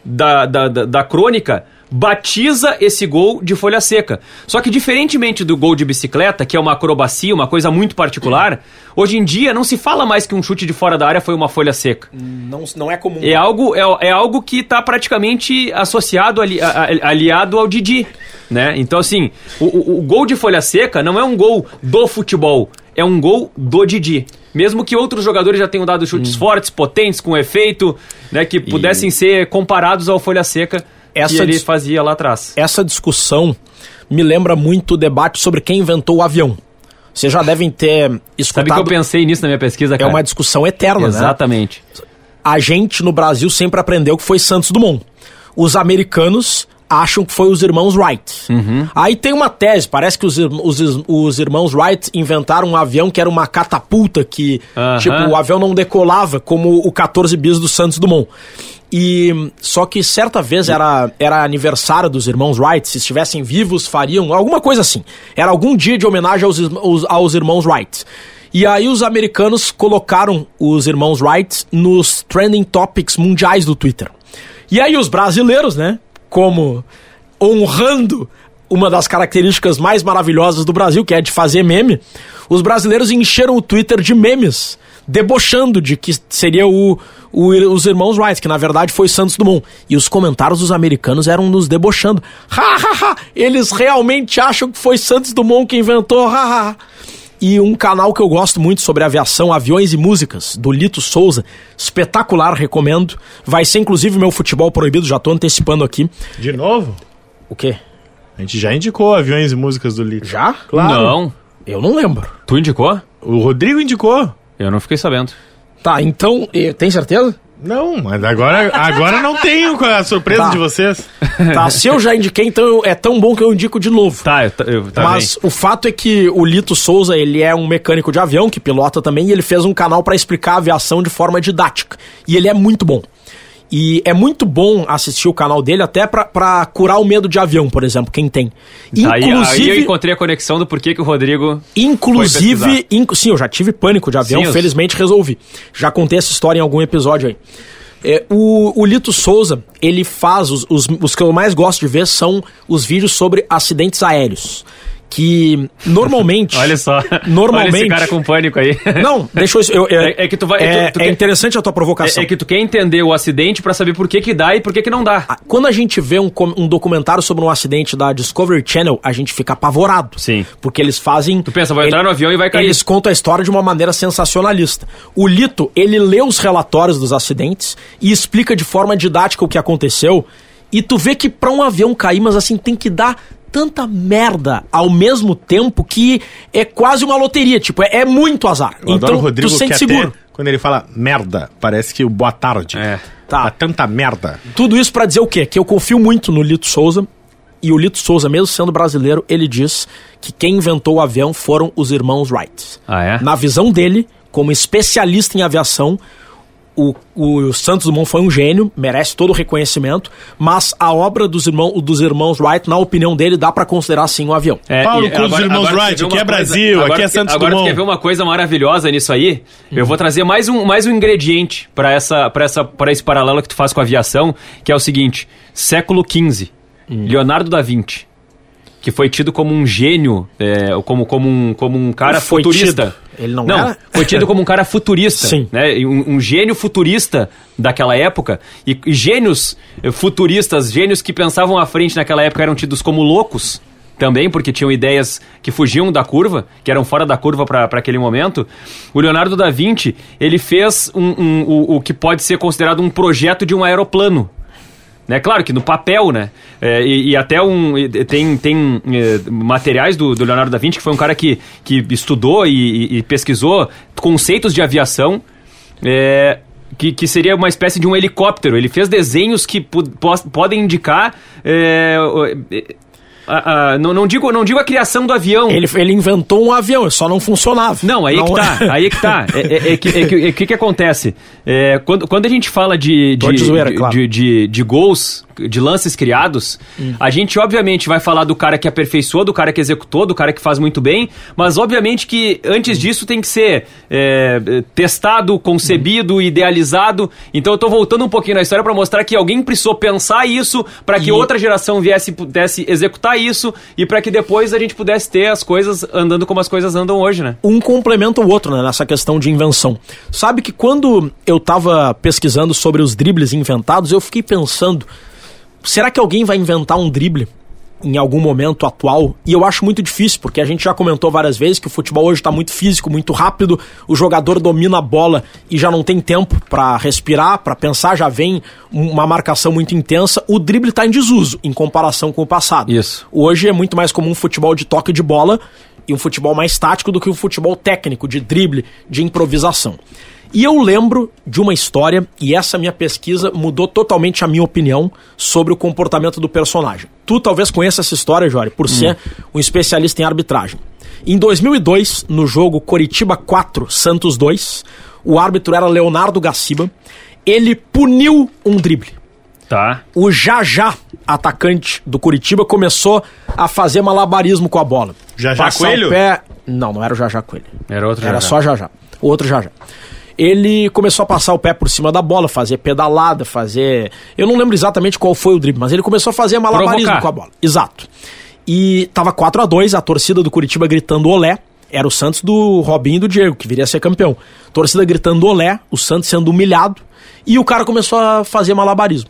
da, da, da, da crônica batiza esse gol de folha seca. Só que diferentemente do gol de bicicleta, que é uma acrobacia, uma coisa muito particular, hoje em dia não se fala mais que um chute de fora da área foi uma folha seca.
Não, não é comum.
É algo, é, é algo que está praticamente associado, ali, a- a- aliado ao Didi. Né? Então, assim, o, o- o gol de folha seca não é um gol do futebol, é um gol do Didi. Mesmo que outros jogadores já tenham dado chutes fortes, potentes, com efeito, né, que pudessem ser comparados ao folha seca
Essa
que ele
dis-
fazia lá atrás.
Essa discussão me lembra muito o debate sobre quem inventou o avião. Vocês já devem ter
Sabe
escutado.
que eu pensei nisso na minha pesquisa,
É
cara?
uma discussão eterna, né?
Exatamente.
a gente no Brasil sempre aprendeu que foi Santos Dumont. Os americanos acham que foi os irmãos Wright.
Uhum.
Aí tem uma tese, parece que os, os, os irmãos Wright inventaram um avião que era uma catapulta que,
Aham.
tipo, o avião não decolava como o 14 bis do Santos Dumont. E só que certa vez era, era aniversário dos irmãos Wright, se estivessem vivos fariam alguma coisa assim. Era algum dia de homenagem aos, aos, aos irmãos Wright. E aí os americanos colocaram os irmãos Wright nos trending topics mundiais do Twitter. E aí os brasileiros, né, como honrando uma das características mais maravilhosas do Brasil, que é de fazer meme, os brasileiros encheram o Twitter de memes, debochando de que seria o, o- os irmãos Wright, que na verdade foi Santos Dumont. E os comentários dos americanos eram nos debochando. Ha, ha, ha, eles realmente acham que foi Santos Dumont que inventou, ha, ha, ha. E um canal que eu gosto muito sobre aviação, aviões e músicas, do Lito Souza, espetacular, recomendo. Vai ser inclusive meu futebol proibido, já tô antecipando aqui.
De novo?
O quê?
A gente já indicou aviões e músicas do Lito.
Já?
Claro.
Não.
Eu não lembro.
Tu indicou?
O Rodrigo indicou.
Eu não fiquei sabendo.
Tá, então, tem certeza?
Não, mas agora, agora não tenho com a surpresa
Tá.
de vocês. (laughs)
Tá, se eu já indiquei, então eu- é tão bom que eu indico de novo.
Tá, eu, eu, tá
Mas o fato é que o Lito Souza, ele é um mecânico de avião que pilota também e ele fez um canal pra explicar a aviação de forma didática. E ele é muito bom. E é muito bom assistir o canal dele até pra, pra curar o medo de avião, por exemplo, quem tem.
bem. Aí, aí eu
Inclusive,
encontrei a conexão do porquê que o Rodrigo.
Inclusive, inc- sim, eu já tive pânico de avião,
Sim,
felizmente resolvi. Já contei essa história em algum episódio aí. É, o, o Lito Souza, ele faz, os, os, os que eu mais gosto de ver são os vídeos sobre acidentes aéreos. Que normalmente. (laughs)
Olha só.
Normalmente- (laughs)
Olha esse cara com pânico aí. (laughs)
Não, deixa eu. eu- eu-
É- é que tu vai-
É,
tu- tu
é
quer-
interessante a tua provocação.
É, é que tu quer entender o acidente pra saber por que que dá e por que que não dá.
Ah, Quando a gente vê um, um documentário sobre um acidente da Discovery Channel, a gente fica apavorado.
Sim.
Porque eles fazem.
Tu pensa, vai entrar no avião e vai cair.
Eles contam a história de uma maneira sensacionalista. O Lito, ele lê os relatórios dos acidentes e explica de forma didática o que aconteceu. E tu vê que pra um avião cair, mas assim, tem que dar tanta merda ao mesmo tempo que é quase uma loteria. Tipo, é, é muito azar.
Eu adoro
então,
o Rodrigo
tu
que
sente
até
seguro.
quando ele fala merda, parece que o boa tarde.
É.
Tá.
Tá tanta merda.
Tudo isso pra dizer o quê? Que eu confio muito no Lito Souza. E o Lito Souza, mesmo sendo brasileiro, ele diz que quem inventou o avião foram os irmãos Wright.
Ah, é?
Na visão dele, como especialista em aviação, o, o Santos Dumont foi um gênio, merece todo o reconhecimento, mas a obra dos, irmão, dos irmãos Wright, na opinião dele, dá pra considerar sim um avião.
É,
Paulo Cruz, irmãos
tu
Wright,
ver
aqui é Brasil,
agora
aqui é Santos
Agora
Dumont.
quer ver uma coisa maravilhosa nisso aí? Eu vou trazer mais um, mais um ingrediente pra essa, pra essa, para esse paralelo que tu faz com a aviação, que é o seguinte: século XV. Leonardo da Vinci, que foi tido como um gênio, é, como, como, um, como um cara
foi
futurista.
tido. Ele não
não
era?
foi tido como um cara futurista, (laughs)
Sim.
né? Um, um gênio futurista daquela época. E, e gênios futuristas, gênios que pensavam à frente naquela época eram tidos como loucos também, porque tinham ideias que fugiam da curva, que eram fora da curva para aquele momento. O Leonardo da Vinci, ele fez um, um- o, o que pode ser considerado um projeto de um aeroplano. Né? Claro que no papel, né? É, e, e até um. Tem, tem é, materiais do, do Leonardo da Vinci, que foi um cara que, que estudou e, e- pesquisou conceitos de aviação. é, que, que seria uma espécie de um helicóptero. Ele fez desenhos que podem indicar. É, é, a- a- não, não, digo, não digo a criação do avião.
Ele, ele inventou um avião, só não funcionava.
Não, aí é que tá, aí é que tá. (laughs) É, é- é que, é que, é que que acontece? É, quando, quando a gente fala de, de
zoeira,
de,
claro.
de, de- de gols, de lances criados, a gente obviamente vai falar do cara que aperfeiçoou, do cara que executou, do cara que faz muito bem, mas obviamente que antes disso tem que ser é, testado, concebido, idealizado. Então eu tô voltando um pouquinho na história para mostrar que alguém precisou pensar isso para que
E-
outra geração viesse pudesse executar isso e para que depois a gente pudesse ter as coisas andando como as coisas andam hoje, né?
um complementa o outro né, nessa questão de invenção. Sabe que quando eu tava pesquisando sobre os dribles inventados, eu fiquei pensando: será que alguém vai inventar um drible em algum momento atual? E eu acho muito difícil, porque a gente já comentou várias vezes que o futebol hoje está muito físico, muito rápido, o jogador domina a bola e já não tem tempo para respirar, para pensar, já vem uma marcação muito intensa. O drible está em desuso em comparação com o passado.
Isso.
Hoje é muito mais comum um futebol de toque de bola e um futebol mais tático do que um futebol técnico, de drible, de improvisação. E eu lembro de uma história, e essa minha pesquisa mudou totalmente a minha opinião sobre o comportamento do personagem. Tu talvez conheça essa história, Jori, por ser um especialista em arbitragem. Em 2002, no jogo Coritiba 4, Santos 2, o árbitro era Leonardo Gaciba. Ele puniu um drible
Tá.
o Jajá, atacante do Curitiba, começou a fazer malabarismo com a bola.
Jajá
Passar
Coelho?
O pé... Não, não era o Jajá Coelho.
Era outro
Era
Jajá.
só Jajá. O outro Jajá. Ele começou a passar o pé por cima da bola, fazer pedalada, fazer. Eu não lembro exatamente qual foi o drible, mas ele começou a fazer malabarismo
Provocar.
com a bola. Exato. E tava 4 a 2 a torcida do Curitiba gritando olé. Era o Santos do Robinho e do Diego, que viria a ser campeão. Torcida gritando olé, o Santos sendo humilhado. E o cara começou a fazer malabarismo.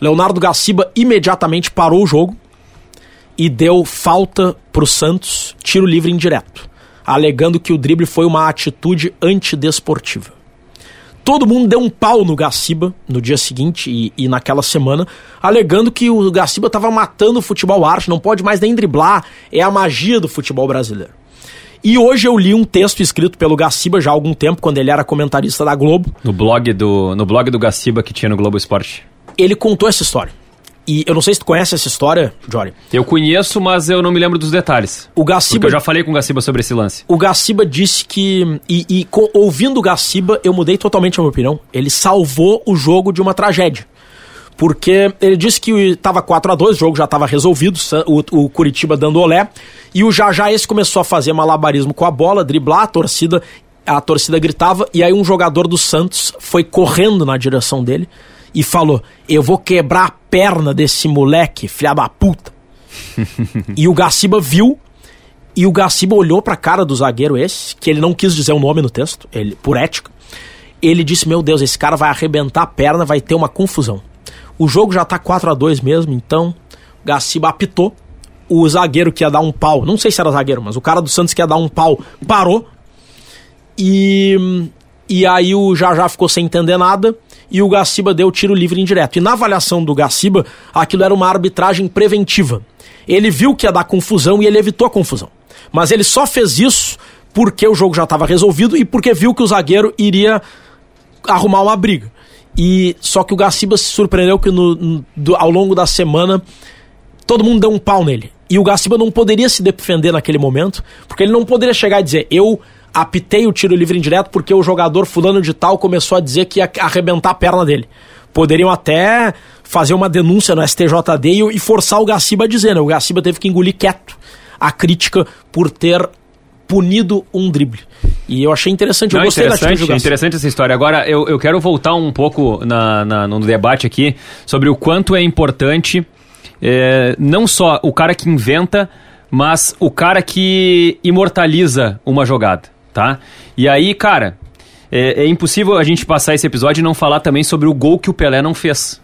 Leonardo Gaciba imediatamente parou o jogo e deu falta pro Santos, tiro livre indireto, alegando que o drible foi uma atitude antidesportiva. Todo mundo deu um pau no Gaciba no dia seguinte e, e naquela semana, alegando que o Gaciba estava matando o futebol arte, não pode mais nem driblar, é a magia do futebol brasileiro. E hoje eu li um texto escrito pelo Gaciba já há algum tempo, quando ele era comentarista da Globo,
No blog do, no blog do Gaciba que tinha no Globo Esporte.
ele contou essa história. E eu não sei se tu conhece essa história, Jory.
Eu conheço, mas eu não me lembro dos detalhes.
O
Porque
Gaciba
eu já falei com o Gaciba sobre esse lance.
O Gaciba disse que. E, e co- ouvindo o Gaciba, eu mudei totalmente a minha opinião. Ele salvou o jogo de uma tragédia. Porque ele disse que estava 4 a 2 o jogo já estava resolvido, o, o Curitiba dando olé. E o Jajá esse começou a fazer malabarismo com a bola, driblar, a torcida, a torcida gritava. E aí um jogador do Santos foi correndo na direção dele e falou: Eu vou quebrar a perna desse moleque, filha da puta. (laughs) e o Gaciba viu e o Gaciba olhou pra cara do zagueiro esse, que ele não quis dizer o nome no texto, ele, por ética. Ele disse: Meu Deus, esse cara vai arrebentar a perna, vai ter uma confusão. O jogo já tá 4 a 2 mesmo, então o Gaciba apitou. O zagueiro que ia dar um pau, não sei se era zagueiro, mas o cara do Santos que ia dar um pau parou. E, e aí o Jajá ficou sem entender nada e o Gaciba deu tiro livre indireto. E na avaliação do Gaciba, aquilo era uma arbitragem preventiva. Ele viu que ia dar confusão e ele evitou a confusão. Mas ele só fez isso porque o jogo já estava resolvido e porque viu que o zagueiro iria arrumar uma briga. E só que o Gaciba se surpreendeu que no, no- ao longo da semana todo mundo deu um pau nele. E o Gaciba não poderia se defender naquele momento, porque ele não poderia chegar e dizer: Eu apitei o tiro livre indireto porque o jogador fulano de tal começou a dizer que ia arrebentar a perna dele. Poderiam até fazer uma denúncia no STJD e, e forçar o Gaciba a dizer, né? O Gaciba teve que engolir quieto a crítica por ter punido um drible. E eu achei interessante, eu
Não,
gostei da
interessante,
Gaciba.
interessante essa história. Agora, eu, eu quero voltar um pouco na, na- no debate aqui sobre o quanto é importante é, não só o cara que inventa, mas o cara que imortaliza uma jogada, tá? E aí, cara, é, é impossível a gente passar esse episódio e não falar também sobre o gol que o Pelé não fez.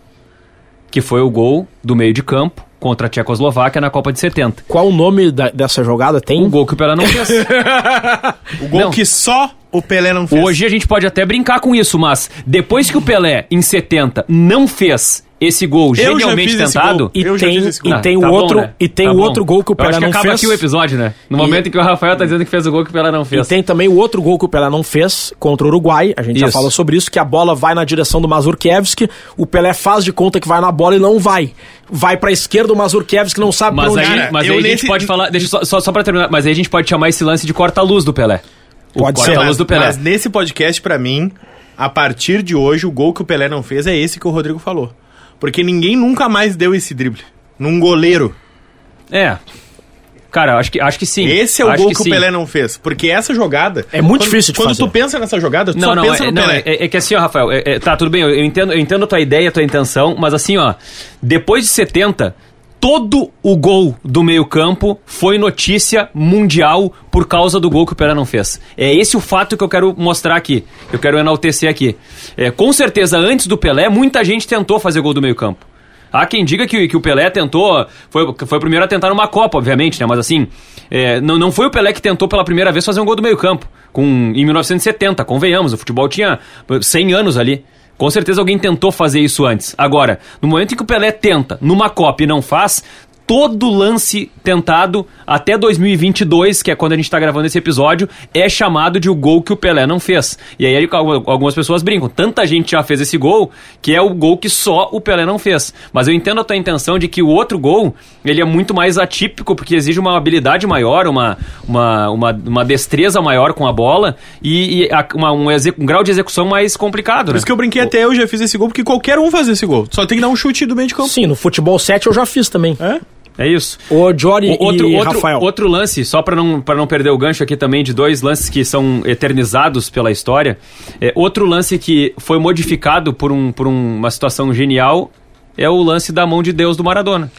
Que foi o gol do meio de campo contra a Tchecoslováquia na Copa de 70.
Qual o nome da- dessa jogada? Tem?
O gol que o Pelé não fez. (laughs)
O gol
Não.
que só o Pelé não fez.
Hoje a gente pode até brincar com isso, mas depois que o Pelé, em 70, não fez esse gol
já
genialmente tentado.
gol.
E
Eu já
tem, e tem
Ah,
o
tá bom,
outro,
né?
e tem
Tá
o
bom.
outro gol que o
Eu
Pelé
acho que
não
acaba
fez.
aqui o episódio, né? No
E-
momento em que o Rafael tá dizendo que fez o gol que o Pelé não
E
fez.
tem também o outro gol que o Pelé não fez contra o Uruguai, a gente já
Isso.
falou sobre isso, que a bola vai na direção do Mazurkiewicz, o Pelé faz de conta que vai na bola e não vai. Vai pra esquerda, o Mazurkiewicz não sabe pra
Mas
onde
aí,
ir.
Mas
eu
aí a gente
nesse-
pode falar. Deixa eu só, só, só pra terminar. Mas aí a gente pode chamar esse lance de corta-luz do Pelé. O
Pode ser.
mas,
do Pelé.
mas nesse podcast, pra mim, a partir de hoje, o gol que o Pelé não fez é esse que o Rodrigo falou. Porque ninguém nunca mais deu esse drible. Num goleiro.
É. Cara, acho que, acho que sim.
Esse é o
Acho
gol que,
sim.
o Pelé não fez. Porque essa jogada.
É muito
quando-
difícil de
Quando
fazer.
tu pensa nessa jogada, tu
Não,
só
não,
pensa
é,
no
não
Pelé.
é, é que assim, ó, Rafael, é- é- tá, tudo bem, eu, eu entendo, eu entendo a tua ideia, a tua intenção, mas assim, ó, depois de 70, todo o gol do meio-campo foi notícia mundial por causa do gol que o Pelé não fez. É esse o fato que eu quero mostrar aqui, eu quero enaltecer aqui. É, com certeza, antes do Pelé, muita gente tentou fazer gol do meio-campo. Há quem diga que, que o Pelé tentou. Foi, foi o primeiro a tentar numa Copa, obviamente, né? Mas assim, é, não, não foi o Pelé que tentou pela primeira vez fazer um gol do meio-campo. Em 1970, convenhamos, o futebol tinha 100 anos ali. Com certeza alguém tentou fazer isso antes. Agora, no momento em que o Pelé tenta numa Copa e não faz, todo lance tentado até 2022, que é quando a gente está gravando esse episódio, é chamado de o gol que o Pelé não fez. E aí algu- algumas pessoas brincam. Tanta gente já fez esse gol que é o gol que só o Pelé não fez. Mas eu entendo a tua intenção de que o outro gol ele é muito mais atípico porque exige uma habilidade maior, uma, uma, uma, uma destreza maior com a bola e, e a- uma- um, um grau de execução mais complicado.
Por
Né?
isso que eu brinquei até eu já fiz esse gol, porque qualquer um faz esse gol. Só tem que dar um chute do meio de campo.
Sim, no futebol 7 eu já fiz também.
É?
É isso.
O Jory
O- outro,
e
outro,
Rafael.
outro lance, só para não, pra não perder o gancho aqui também, de dois lances que são eternizados pela história. É, outro lance que foi modificado por, um, por um- uma situação genial é o lance da mão de Deus do Maradona.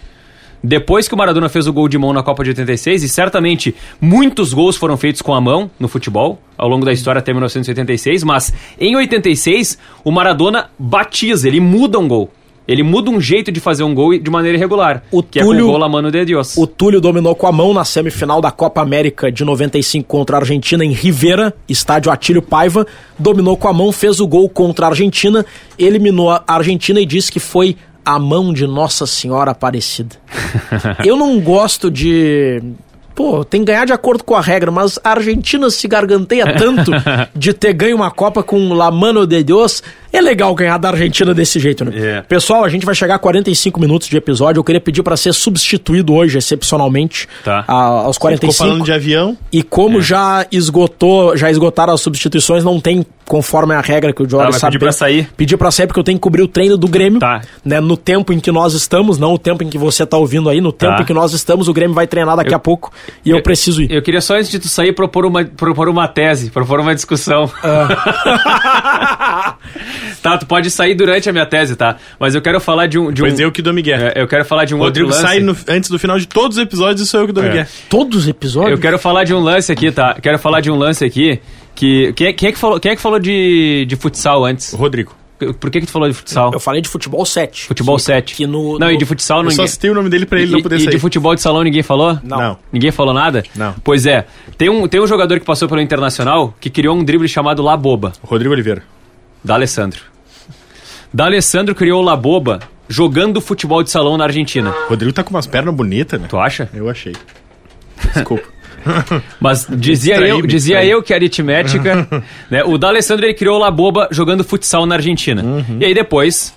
Depois que o Maradona fez o gol de mão na Copa de 86, e certamente muitos gols foram feitos com a mão no futebol, ao longo da história até 1986, mas em 86 o Maradona batiza, ele muda um gol. Ele muda um jeito de fazer um gol de maneira irregular,
O
que é com
Túlio-
o gol La Mano de Dios.
O Túlio dominou com a mão na semifinal da Copa América de 95 contra a Argentina em Rivera, estádio Atílio Paiva. Dominou com a mão, fez o gol contra a Argentina, eliminou a Argentina e disse que foi a mão de Nossa Senhora Aparecida. (laughs) Eu não gosto de. Pô, tem que ganhar de acordo com a regra, mas a Argentina se garganteia tanto (laughs) de ter ganho uma Copa com La Mano de Deus. É legal ganhar da Argentina desse jeito, né?
É.
Pessoal, a gente vai chegar a 45 minutos de episódio. Eu queria pedir para ser substituído hoje, excepcionalmente,
Tá.
a- aos
Ficou
45.
falando de avião.
E como já esgotou, já esgotaram as substituições, não tem, conforme a regra que o Jorge
Tá, vai
sabe.
pedir pra
bem,
sair?
Pedir pra sair porque eu tenho que cobrir o treino do Grêmio.
Tá.
Né, no tempo em que nós estamos, não o tempo em que você tá ouvindo aí, no tempo
Tá.
em que nós estamos, o Grêmio vai treinar daqui
Eu-
a pouco e eu, preciso ir.
Eu queria só, antes de tu sair, propor uma, propor uma tese, propor uma discussão. (laughs) (laughs) tá, tu pode sair durante a minha tese, tá? Mas eu quero falar de um... De
Pois
um
eu que dou Miguel.
é, eu quero falar de um
Rodrigo
outro lance.
sai no- antes do final de todos os episódios e sou eu que dou
É.
Miguel.
Todos os episódios?
Eu quero falar de um lance aqui, tá? Quero falar de um lance aqui que... Quem é, quem é que, falou, quem é que falou de, de futsal antes?
Rodrigo.
Por que que tu falou de futsal?
Eu falei de futebol 7.
Futebol
que,
7.
Que no,
Não,
no-
e de futsal
Eu só
ninguém...
citei o nome dele pra ele
e,
não poder
e
sair.
de futebol de salão ninguém falou?
Não.
Não.
Ninguém falou nada?
Não.
Pois é. Tem um, tem um jogador que passou pelo Internacional que criou um drible chamado La Boba.
Rodrigo Oliveira.
Da Alessandro. Da Alessandro criou o La Boba jogando futebol de salão na Argentina.
Rodrigo tá com umas pernas bonitas, né?
Tu acha?
Eu achei. Desculpa. (laughs)
Mas dizia
distraí,
eu, dizia
distraí.
eu que a aritmética. (laughs) né, o D'Alessandro ele criou o La Boba jogando futsal na Argentina.
Uhum.
E aí depois,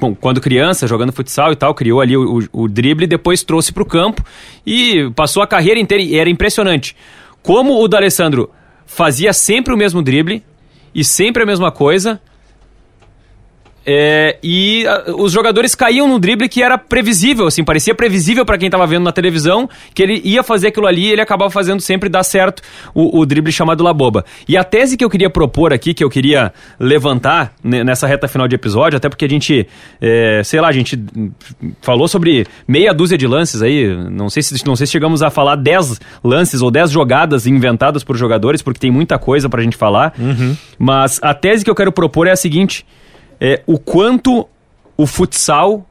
bom, quando criança, jogando futsal e tal, criou ali o, o, o drible, depois trouxe pro campo e passou a carreira inteira. E era impressionante. Como o D'Alessandro fazia sempre o mesmo drible e sempre a mesma coisa. É, e a, os jogadores caíam no drible que era previsível, assim, parecia previsível para quem tava vendo na televisão que ele ia fazer aquilo ali e ele acabava fazendo sempre dar certo o, o drible chamado Laboba. E a tese que eu queria propor aqui, que eu queria levantar nessa reta final de episódio, até porque a gente, é, sei lá, a gente falou sobre meia dúzia de lances aí, não sei se, não sei se chegamos a falar 10 lances ou 10 jogadas inventadas por jogadores, porque tem muita coisa pra gente falar,
Uhum.
mas a tese que eu quero propor é a seguinte é, o quanto o futsal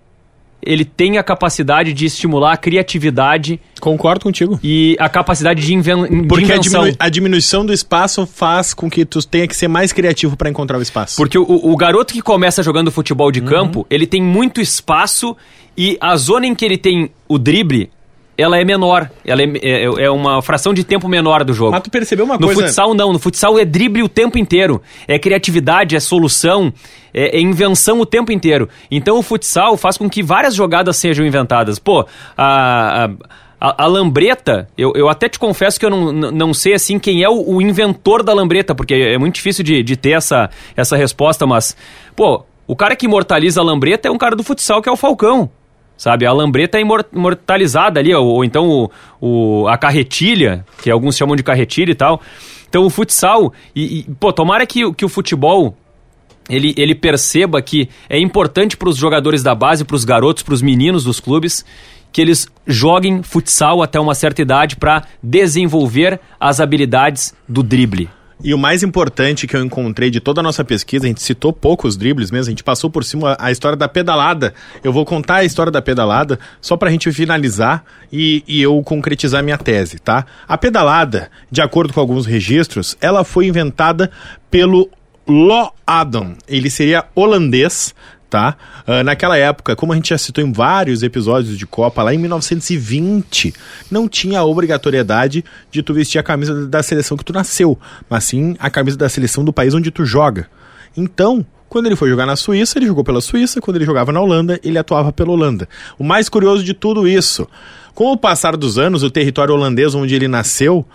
ele tem a capacidade de estimular a criatividade
Concordo contigo.
e a capacidade de, inven de
Porque a,
invenção.
diminu- a diminuição do espaço faz com que tu tenha que ser mais criativo para encontrar o espaço.
Porque o, o garoto que começa jogando futebol
Uhum.
de campo, ele tem muito espaço e a zona em que ele tem o drible, ela é menor. Ela é, é, é uma fração de tempo menor do jogo.
Mas tu percebeu uma
No
coisa...
futsal não, no futsal é drible o tempo inteiro. É criatividade, é solução, é, é invenção o tempo inteiro. Então o futsal faz com que várias jogadas sejam inventadas. Pô, a, a, a- a lambreta, eu, eu até te confesso que eu não, não sei assim quem é o, o inventor da lambreta, porque é muito difícil de, de ter essa, essa resposta, mas, pô, o cara que imortaliza a lambreta é um cara do futsal que é o Falcão. Sabe, a lambreta é imor- imortalizada ali, ou, ou então o, o- a carretilha, que alguns chamam de carretilha e tal. Então o futsal, e, e, pô, tomara que, que o futebol ele, ele perceba que é importante para os jogadores da base, para os garotos, para os meninos dos clubes, que eles joguem futsal até uma certa idade para desenvolver as habilidades do drible.
E o mais importante que eu encontrei de toda a nossa pesquisa, a gente citou poucos dribles mesmo, a gente passou por cima a história da pedalada. Eu vou contar a história da pedalada só pra gente finalizar e, e eu concretizar minha tese, tá? A pedalada, de acordo com alguns registros, ela foi inventada pelo Lo Adam. Ele seria holandês, tá? Ah, naquela época, como a gente já citou em vários episódios de Copa, lá em 1920, não tinha a obrigatoriedade de tu vestir a camisa da seleção que tu nasceu, mas sim a camisa da seleção do país onde tu joga. Então, quando ele foi jogar na Suíça, ele jogou pela Suíça, quando ele jogava na Holanda, ele atuava pela Holanda. O mais curioso de tudo isso, com o passar dos anos, o território holandês onde ele nasceu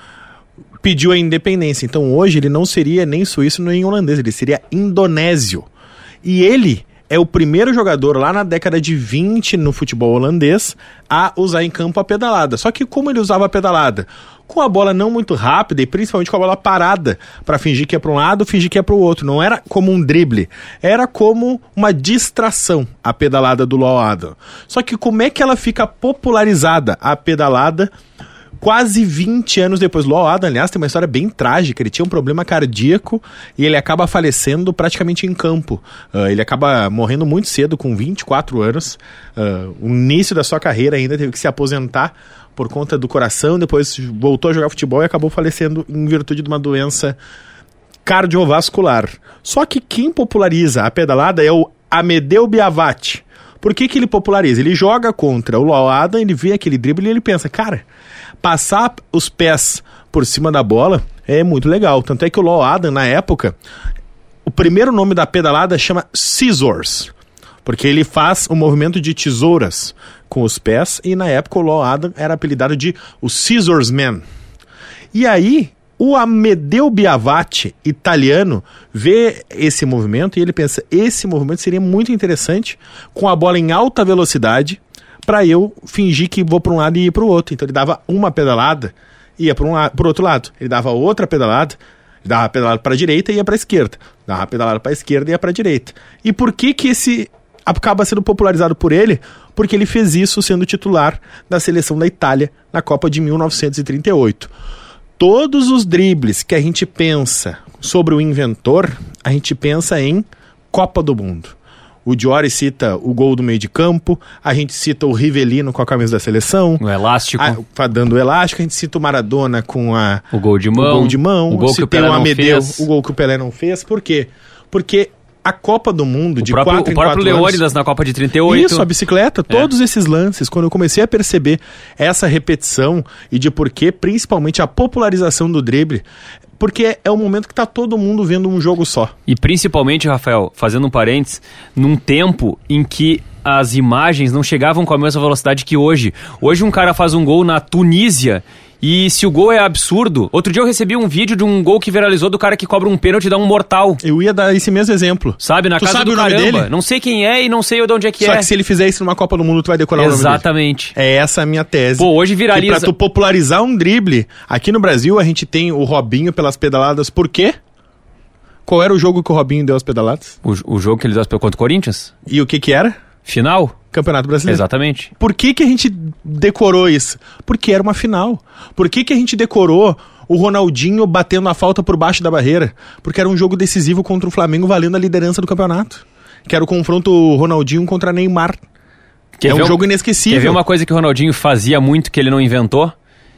pediu a independência. Então hoje ele não seria nem suíço nem holandês, ele seria indonésio. E ele é o primeiro jogador lá na década de 20 no futebol holandês a usar em campo a pedalada. Só que como ele usava a pedalada? Com a bola não muito rápida e principalmente com a bola parada para fingir que é para um lado, fingir que é para o outro. Não era como um drible, era como uma distração a pedalada do Adam. Só que como é que ela fica popularizada a pedalada? Quase 20 anos depois. Law Adam, aliás, tem uma história bem trágica. Ele tinha um problema cardíaco e ele acaba falecendo praticamente em campo. Ah, ele acaba morrendo muito cedo, com 24 anos. Ah, o início da sua carreira ainda teve que se aposentar por conta do coração. Depois voltou a jogar futebol e acabou falecendo em virtude de uma doença cardiovascular. Só que quem populariza a pedalada é o Amedeu Biavati. Por que, que ele populariza? Ele joga contra o Law Adam, ele vê aquele drible e ele pensa, cara, passar os pés por cima da bola é muito legal. Tanto é que o Law Adam, na época, o primeiro nome da pedalada chama Scissors. Porque ele faz o movimento de tesouras com os pés e na época o Law Adam era apelidado de o Scissors Man. E aí, o Amedeu Biavati, italiano, vê esse movimento e ele pensa: esse movimento seria muito interessante com a bola em alta velocidade para eu fingir que vou para um lado e ir para o outro. Então ele dava uma pedalada e ia para um para outro lado. Ele dava outra pedalada, dava pedalada para a direita e ia para a esquerda. Dava pedalada para a esquerda e ia para a direita. E por que que esse acaba sendo popularizado por ele? Porque ele fez isso sendo titular da seleção da Itália na Copa de 1938 todos os dribles que a gente pensa sobre o inventor, a gente pensa em Copa do Mundo. O Diori cita o gol do meio de campo, a gente cita o Rivelino com a camisa da seleção,
O elástico,
a, dando o elástico, a gente cita o Maradona com a,
o gol de
o
mão,
gol de mão,
o gol que o Pelé
o
não
Amedeu,
fez.
o gol que o Pelé não fez. Por quê? Porque a Copa do Mundo
O
de
próprio,
quatro
o
em
próprio
quatro anos-
Leônidas na Copa de 38.
isso, a bicicleta, todos esses lances, quando eu comecei a perceber essa repetição e de por que, principalmente a popularização do drible, porque é o momento que tá todo mundo vendo um jogo só.
E principalmente, Rafael, fazendo um parênteses, num tempo em que as imagens não chegavam com a mesma velocidade que hoje. Hoje um cara faz um gol na Tunísia E se o gol é absurdo, outro dia eu recebi um vídeo de um gol que viralizou do cara que cobra um pênalti e dá um mortal.
Eu ia dar esse mesmo exemplo.
Sabe, na
Tu
casa
sabe
do
o nome
caramba.
dele?
Não sei quem é e não sei de onde é que
Só
é.
que se ele fizer isso numa Copa do Mundo, tu vai decorar o nome dele.
Exatamente.
É essa a minha tese.
Pô, hoje viraliza-
Que pra tu popularizar um drible, aqui no Brasil a gente tem o Robinho pelas pedaladas. Por quê? Qual era o jogo que o Robinho deu as pedaladas?
O, o jogo que ele deu contra o Corinthians?
E o que que era?
Final?
Campeonato Brasileiro.
Exatamente.
Por que, que a gente decorou isso? Porque era uma final. Por que, que a gente decorou o Ronaldinho batendo a falta por baixo da barreira? Porque era um jogo decisivo contra o Flamengo valendo a liderança do campeonato. Que era o confronto Ronaldinho contra Neymar.
Quer
é
ver
um jogo inesquecível.
Quer ver uma coisa que o Ronaldinho fazia muito que ele não inventou?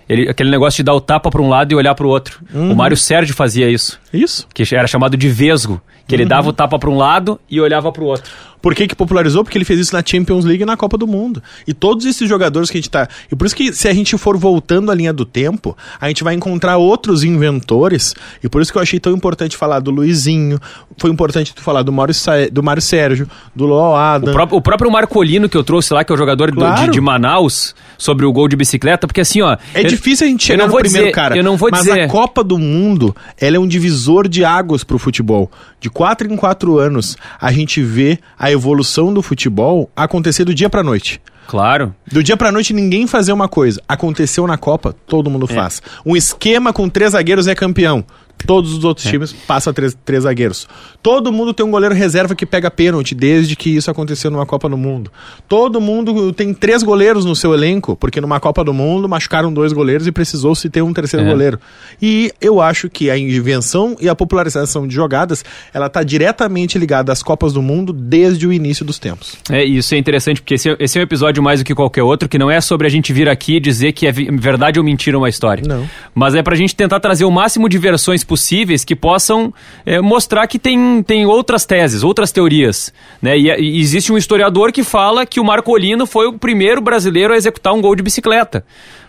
Ele, aquele negócio de dar o tapa pra um lado e olhar pro outro.
Uhum.
O Mário Sérgio fazia isso,
Isso.
que era chamado de vesgo, que
Uhum.
ele dava o tapa pra um lado e olhava pro outro.
Por que, que popularizou? Porque ele fez isso na Champions League e na Copa do Mundo. E todos esses jogadores que a gente tá. E por isso que se a gente for voltando a linha do tempo, a gente vai encontrar outros inventores. E por isso que eu achei tão importante falar do Luizinho. Foi importante tu falar do Mário, Sa... do Mário Sérgio, do Loal Adam.
O próprio, o próprio Marcolino que eu trouxe lá, que é o jogador do-
Claro.
de, de Manaus, sobre o gol de bicicleta, porque assim, ó.
É
eu-
difícil a gente chegar
não
no
vou
primeiro
dizer-
cara.
Eu não vou
mas
dizer.
a Copa do Mundo, ela é um divisor de águas pro futebol. De quatro em quatro anos, a gente vê a evolução do futebol acontecer do dia pra noite.
Claro.
Do dia pra noite ninguém fazer uma coisa. Aconteceu na Copa, todo mundo
É.
faz. Um esquema com três zagueiros é campeão. Todos os
É.
outros times passam três, três zagueiros. Todo mundo tem um goleiro reserva que pega pênalti, desde que isso aconteceu numa Copa do Mundo. Todo mundo tem três goleiros no seu elenco, porque numa Copa do Mundo machucaram dois goleiros e precisou-se ter um terceiro
É.
goleiro. E eu acho que a invenção e a popularização de jogadas, ela está diretamente ligada às Copas do Mundo desde o início dos tempos.
É, e isso é interessante, porque esse, é- esse é um episódio mais do que qualquer outro, que não é sobre a gente vir aqui e dizer que é verdade ou mentira uma história.
Não.
Mas é pra gente tentar trazer o máximo de versões possíveis que possam é, mostrar que tem, tem outras teses, outras teorias. Né? E, e existe um historiador que fala que o Marcolino foi o primeiro brasileiro a executar um gol de bicicleta.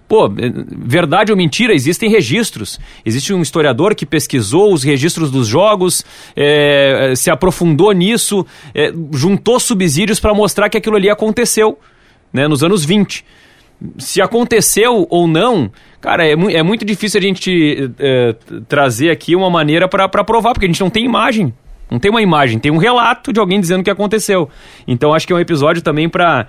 Pô, é, verdade ou mentira, existem registros. Existe um historiador que pesquisou os registros dos jogos, é, se aprofundou nisso, é, juntou subsídios para mostrar que aquilo ali aconteceu né, nos anos 20 se aconteceu ou não, cara, é, é muito difícil a gente eh, t- trazer aqui uma maneira para provar, porque a gente não tem imagem. Não tem uma imagem, tem um relato de alguém dizendo que aconteceu. Então acho que é um episódio também para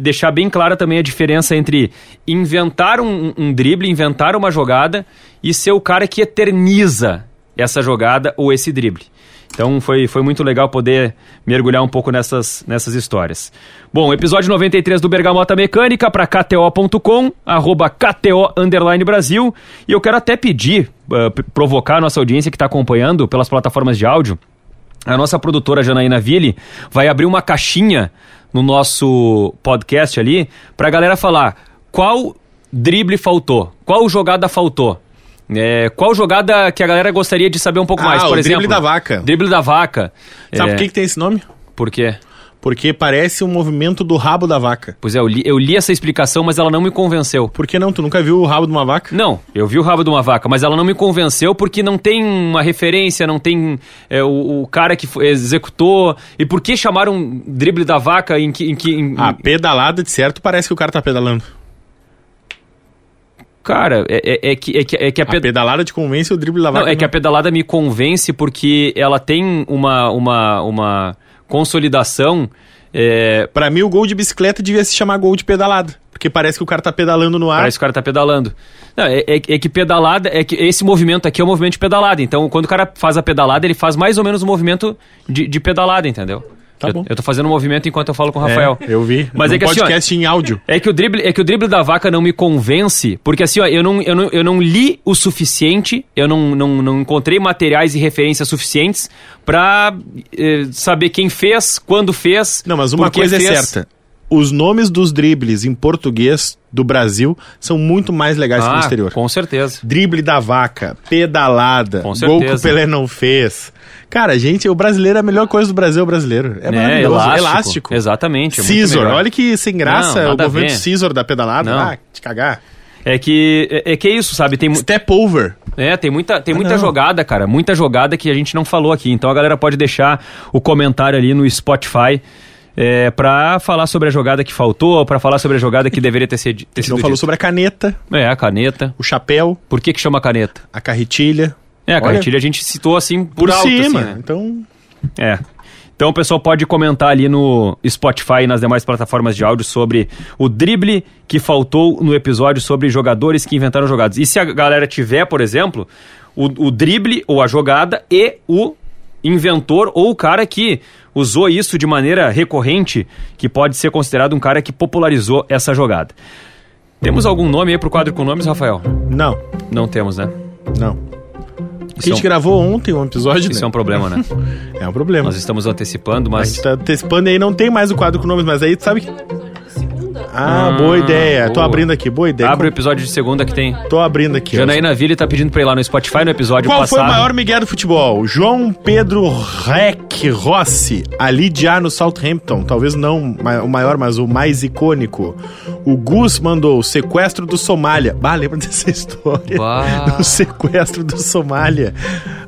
deixar bem clara também a diferença entre inventar um, um drible, inventar uma jogada e ser o cara que eterniza essa jogada ou esse drible. Então foi, foi muito legal poder mergulhar um pouco nessas, nessas histórias. Bom, episódio 93 do Bergamota Mecânica para KTO.com, arroba KTO Underline Brasil. E eu quero até pedir, uh, provocar a nossa audiência que está acompanhando pelas plataformas de áudio. A nossa produtora Janaína Ville vai abrir uma caixinha no nosso podcast ali para a galera falar qual drible faltou, qual jogada faltou. É, qual jogada que a galera gostaria de saber um pouco
Ah,
mais? Por
o
exemplo,
drible da vaca.
Drible da vaca.
Sabe
É,
por que, que tem esse nome?
Por quê?
Porque parece um movimento do rabo da vaca.
Pois é, eu li, eu li essa explicação, mas ela não me convenceu.
Por que não? Tu nunca viu o rabo de uma vaca?
Não, eu vi o rabo de uma vaca, mas ela não me convenceu porque não tem uma referência, não tem é, o, o cara que executou. E por que chamaram drible da vaca em que. Em que em-
A pedalada, de certo, parece que o cara tá pedalando.
Cara, é, é- é que, é, que, é que a,
A
ped-
pedalada te convence o drible da vaca.
não, é que a pedalada me convence porque ela tem uma, uma, uma consolidação. É,
Pra mim, o gol de bicicleta devia se chamar gol de pedalada. Porque parece que o cara tá pedalando no ar.
Parece que o cara tá pedalando. Não, é, é- é que pedalada, é que esse movimento aqui é o movimento de pedalada. Então, quando o cara faz a pedalada, ele faz mais ou menos o movimento de, de pedalada, entendeu?
Tá
eu,
bom.
eu tô fazendo um movimento enquanto eu falo com o
É,
Rafael.
eu vi.
Mas é que assim, ó,
podcast em áudio.
é que o drible, é que o drible da vaca não me convence, porque assim, ó, eu não, eu não, eu não li o suficiente, eu não, não, não encontrei materiais e referências suficientes pra eh, saber quem fez, quando fez.
Não, mas uma coisa é
fez.
certa. Os nomes dos dribles em português do Brasil são muito mais legais que no
Ah,
exterior.
com certeza.
Drible da vaca, pedalada,
Com
gol que o
certeza.
Pelé não fez. Cara, gente, o brasileiro, a melhor coisa do Brasil é o brasileiro. É,
É,
maravilhoso.
elástico.
elástico.
Exatamente. é melhor.
olha que sem graça
Não,
o movimento
ver.
scissor da pedalada.
Não.
Ah, te cagar.
É que é, é que é isso, sabe? Tem,
Step over.
é, tem muita, tem
Ah,
muita
não.
jogada, cara. Muita jogada que a gente não falou aqui. Então a galera pode deixar o comentário ali no Spotify é, pra falar sobre a jogada que faltou, pra falar sobre a jogada que deveria ter, sido- ter sido
não falou
dita.
sobre a caneta,
É, a caneta.
o chapéu,
Por que que chama caneta?
a carretilha.
É, a
Olha,
cartilha a gente citou assim por,
Por
alto,
cima.
assim, né?
Então,
É. Então o pessoal pode comentar ali no Spotify e nas demais plataformas de áudio sobre o drible que faltou no episódio sobre jogadores que inventaram jogadas. E se a galera tiver, por exemplo, o, o drible ou a jogada e o inventor ou o cara que usou isso de maneira recorrente, que pode ser considerado um cara que popularizou essa jogada. Temos algum nome aí pro quadro com nomes, Rafael?
não,
Não temos, né?
não.
Isso,
a gente
é, um,
gravou ontem um episódio,
isso
né?
é um problema, né? (laughs)
É um problema.
Nós estamos antecipando,
A
mas
gente tá antecipando aí, não tem mais o quadro com nomes, mas aí tu sabe que... Ah,
Ah,
boa ideia. Tô
boa.
abrindo aqui, boa ideia.
Abre o episódio de segunda que tem.
Tô abrindo aqui.
Janaína Ville tá pedindo pra ir lá no Spotify no episódio
Qual
passado.
foi o maior Miguel do futebol? João Pedro Rec Rossi, ali de A no Southampton. Talvez não o maior, mas o mais icônico. O Gus mandou o sequestro do Somália. Bah, lembra (laughs) dessa história?
Bah.
Do sequestro do Somália.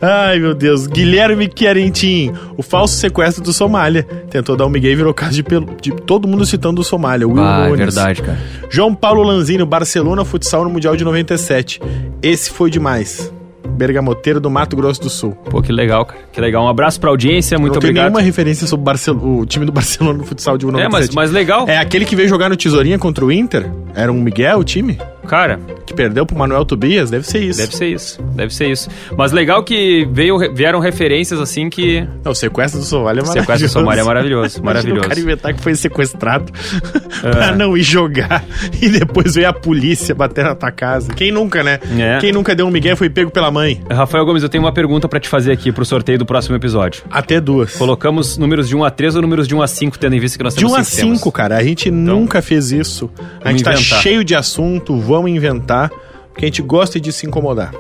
Ai, meu Deus. Guilherme Querentin, o falso sequestro do Somália. Tentou dar um Miguel e virou caso de, pelo- de todo mundo citando o Somália. Will
Ah, é
Nunes.
verdade, cara.
João Paulo Lanzini, o Barcelona Futsal no Mundial de 97. Esse foi demais. Bergamoteiro do Mato Grosso do Sul.
Pô, que legal, cara. Que legal. Um abraço pra audiência, muito
não tem
obrigado.
nenhuma referência sobre o Barcel- o time do Barcelona no futsal de
É,
97.
mas, mas legal.
É aquele que veio jogar no Tesourinha contra o Inter? Era um Miguel, o time?
Cara,
Que perdeu pro Manuel Tobias? Deve ser isso.
deve ser isso. Deve ser isso. Mas legal que veio, vieram referências assim que.
Não, o sequestro do Somália é
O
maravilhoso.
sequestro do Somália é maravilhoso. (laughs) Maravilhoso.
o cara inventar que foi sequestrado (laughs)
É.
pra não ir jogar (laughs) e depois veio a polícia bater na tua casa. Quem nunca, né?
É.
Quem nunca deu um Miguel e foi pego pela mãe?
Rafael Gomes, eu tenho uma pergunta pra te fazer aqui pro sorteio do próximo episódio.
Até duas.
Colocamos números de 1 a 3 ou números de 1 a 5, tendo em vista que nós
De
temos
1 a
cinco temas?
5, cara. A gente nunca fez isso. A gente tá
inventar.
cheio de assunto, vamos inventar, porque a gente gosta de se incomodar.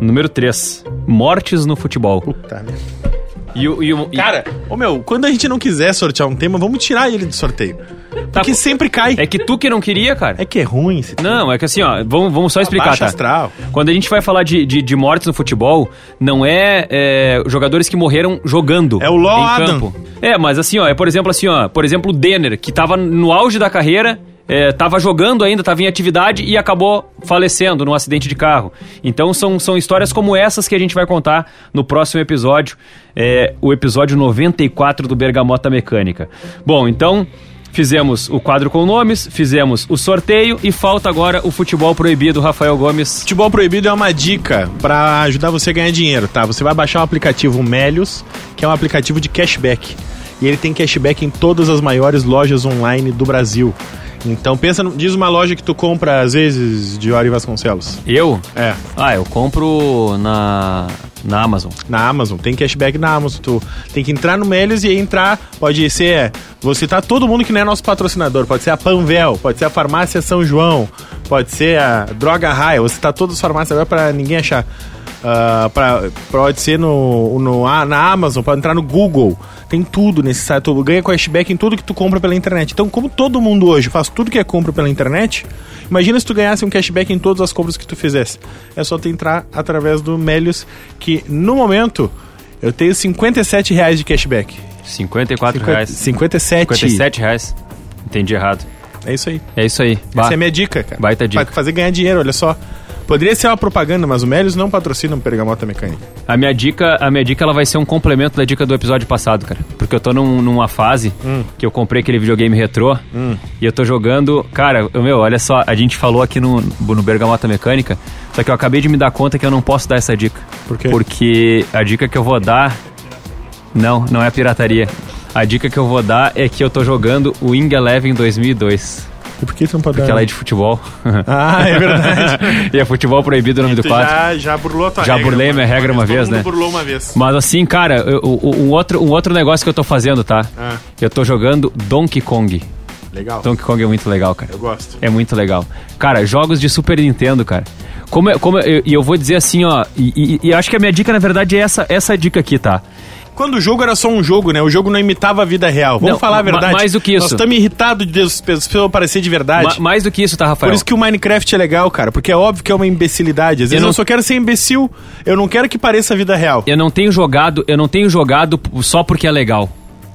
Número 3. Mortes no futebol.
Puta, né?
E, o- e o- e-
Cara, ô meu, quando a gente não quiser sortear um tema, vamos tirar ele do sorteio. Porque sempre cai.
é que tu que não queria, cara.
É que é ruim esse
Não, é que assim, ó, vamos, vamos só explicar,
Baixa
tá?
astral.
Quando a gente vai falar de, de, de mortes no futebol, não é, é, jogadores que morreram jogando
É o Law Adam.
campo. É, mas assim, ó, é por exemplo assim, ó, por exemplo o Denner, que tava no auge da carreira, é, tava jogando ainda, tava em atividade e acabou falecendo num acidente de carro. Então são, são histórias como essas que a gente vai contar no próximo episódio, é, o episódio 94 do Bergamota Mecânica. Bom, então... Fizemos o quadro com nomes, fizemos o sorteio e falta agora o futebol proibido, Rafael Gomes.
Futebol proibido é uma dica pra ajudar você a ganhar dinheiro, tá? Você vai baixar o aplicativo Melios, que é um aplicativo de cashback. E ele tem cashback em todas as maiores lojas online do Brasil. Então pensa, no- diz uma loja que tu compra às vezes de Ori Vasconcelos.
Eu?
É,
Ah, eu compro na, na Amazon.
na Amazon, tem cashback na Amazon. Tu tem que entrar no Melios e entrar, pode ser, vou citar todo mundo que não é nosso patrocinador, pode ser a Panvel, pode ser a Farmácia São João, pode ser a Droga Raia, você tá todas as farmácias agora pra ninguém achar. Ah, pra, pode ser no, no, na Amazon, pode entrar no Google. Tem tudo nesse site, tu ganha cashback em tudo que tu compra pela internet. Então, como todo mundo hoje faz tudo que é compra pela internet, imagina se tu ganhasse um cashback em todas as compras que tu fizesse. É só tu entrar através do Melios, que no momento eu tenho 57 reais de cashback.
54
Cinquenta-
reais.
57.
57 reais. Entendi errado.
É isso aí.
É isso aí. Bah,
Essa é a minha dica, cara.
Baita dica.
Pra fazer ganhar dinheiro, olha só. Poderia ser uma propaganda, mas o Melios não patrocina o Pergamota Mecânica.
A minha dica, a minha dica ela vai ser um complemento da dica do episódio passado, cara. Porque eu tô num- numa fase
Hum.
que eu comprei aquele videogame retrô e eu tô jogando. Cara, eu- meu, olha só, a gente falou aqui no, no Bergamota Mecânica, só que eu acabei de me dar conta que eu não posso dar essa dica.
Por quê?
Porque a dica que eu vou dar. Não, não é pirataria. A dica que eu vou dar é que eu tô jogando o Wing Eleven 2002.
E por que pode
Porque ela é de futebol. (laughs)
Ah, é verdade. (laughs)
e é futebol proibido o nome do quadro.
já, já burlou a tua
Já
regra.
burlei a minha regra uma vez, né?
burlou uma vez.
Mas assim, cara, eu- um, outro, um outro negócio que eu tô fazendo, tá?
Ah.
Eu tô jogando Donkey Kong.
Legal.
Donkey Kong é muito legal, cara.
Eu gosto.
É muito legal. Cara, jogos de Super Nintendo, cara. Como, é- como e eu vou dizer assim, ó, e, e- e acho que a minha dica, na verdade, é essa, essa dica aqui, tá?
Quando o jogo era só um jogo, né? O jogo não imitava a vida real. Vamos
Não,
falar a verdade.
mais do que isso.
Nós estamos irritados de as pessoas parecer de verdade.
Ma- mais do que isso, tá, Rafael?
Por isso que o Minecraft é legal, cara. Porque é óbvio que é uma imbecilidade. Às vezes eu,
não-
só quero ser imbecil. Eu não quero que pareça a vida real.
Eu não tenho jogado, eu não tenho jogado só porque é legal.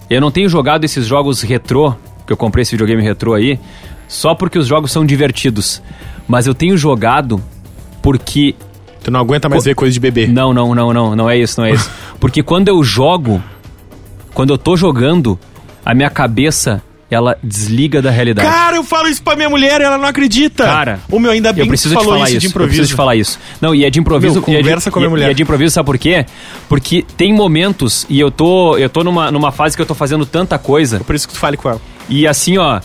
Eu não tenho jogado esses jogos retrô, que eu comprei esse videogame retrô aí, só porque os jogos são divertidos. Mas eu tenho jogado porque.
Tu não aguenta mais
Pô,
ver coisa de bebê.
Não, não, não, não, não é isso, não é isso. (laughs) Porque quando eu jogo, quando eu tô jogando, a minha cabeça, ela desliga da realidade.
Cara, eu falo isso pra minha mulher ela não acredita.
Cara,
o meu ainda bem
eu preciso
que
te falar
isso,
isso.
de
Eu
improviso.
preciso te falar isso. Não, e é de improviso.
Meu,
e é de-
conversa com a minha
e-
mulher.
E é de improviso, sabe por quê? Porque tem momentos e eu tô, eu tô numa, numa fase que eu tô fazendo tanta coisa
Por isso que tu fale com ela.
e assim, ó.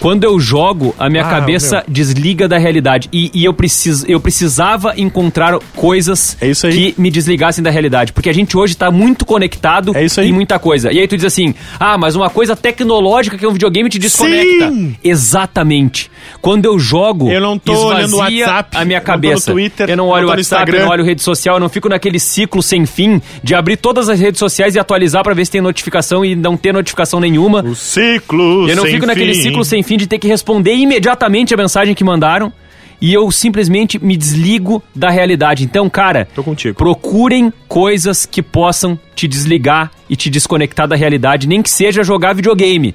Quando eu jogo, a minha
Ah,
cabeça desliga da realidade. E, e eu, precis, eu precisava encontrar coisas
É isso aí.
que me desligassem da realidade. Porque a gente hoje tá muito conectado
É isso aí.
em muita coisa. E aí tu diz assim: ah, mas uma coisa tecnológica que é um videogame te desconecta.
Sim!
Exatamente. Quando eu jogo,
Eu não tô olhando o WhatsApp,
a minha
não tô no
cabeça.
Twitter,
eu não
não
olho o WhatsApp, eu
Instagram.
não olho rede social, eu não fico naquele ciclo sem fim de abrir todas as redes sociais e atualizar pra ver se tem notificação e não ter notificação nenhuma.
O ciclo
Eu não
sem
fico naquele
fim.
ciclo sem fim de ter que responder imediatamente a mensagem que mandaram. E eu simplesmente me desligo da realidade. Então, cara, procurem coisas que possam te desligar e te desconectar da realidade, nem que seja jogar videogame.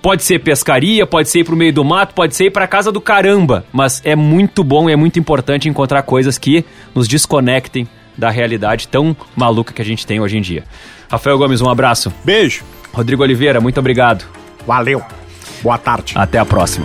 Pode ser pescaria, pode ser ir pro meio do mato, pode ser ir pra casa do caramba. Mas é muito bom e é muito importante encontrar coisas que nos desconectem da realidade tão maluca que a gente tem hoje em dia. Rafael Gomes, um abraço.
Beijo.
Rodrigo Oliveira, muito obrigado.
Valeu. Boa tarde.
Até a próxima.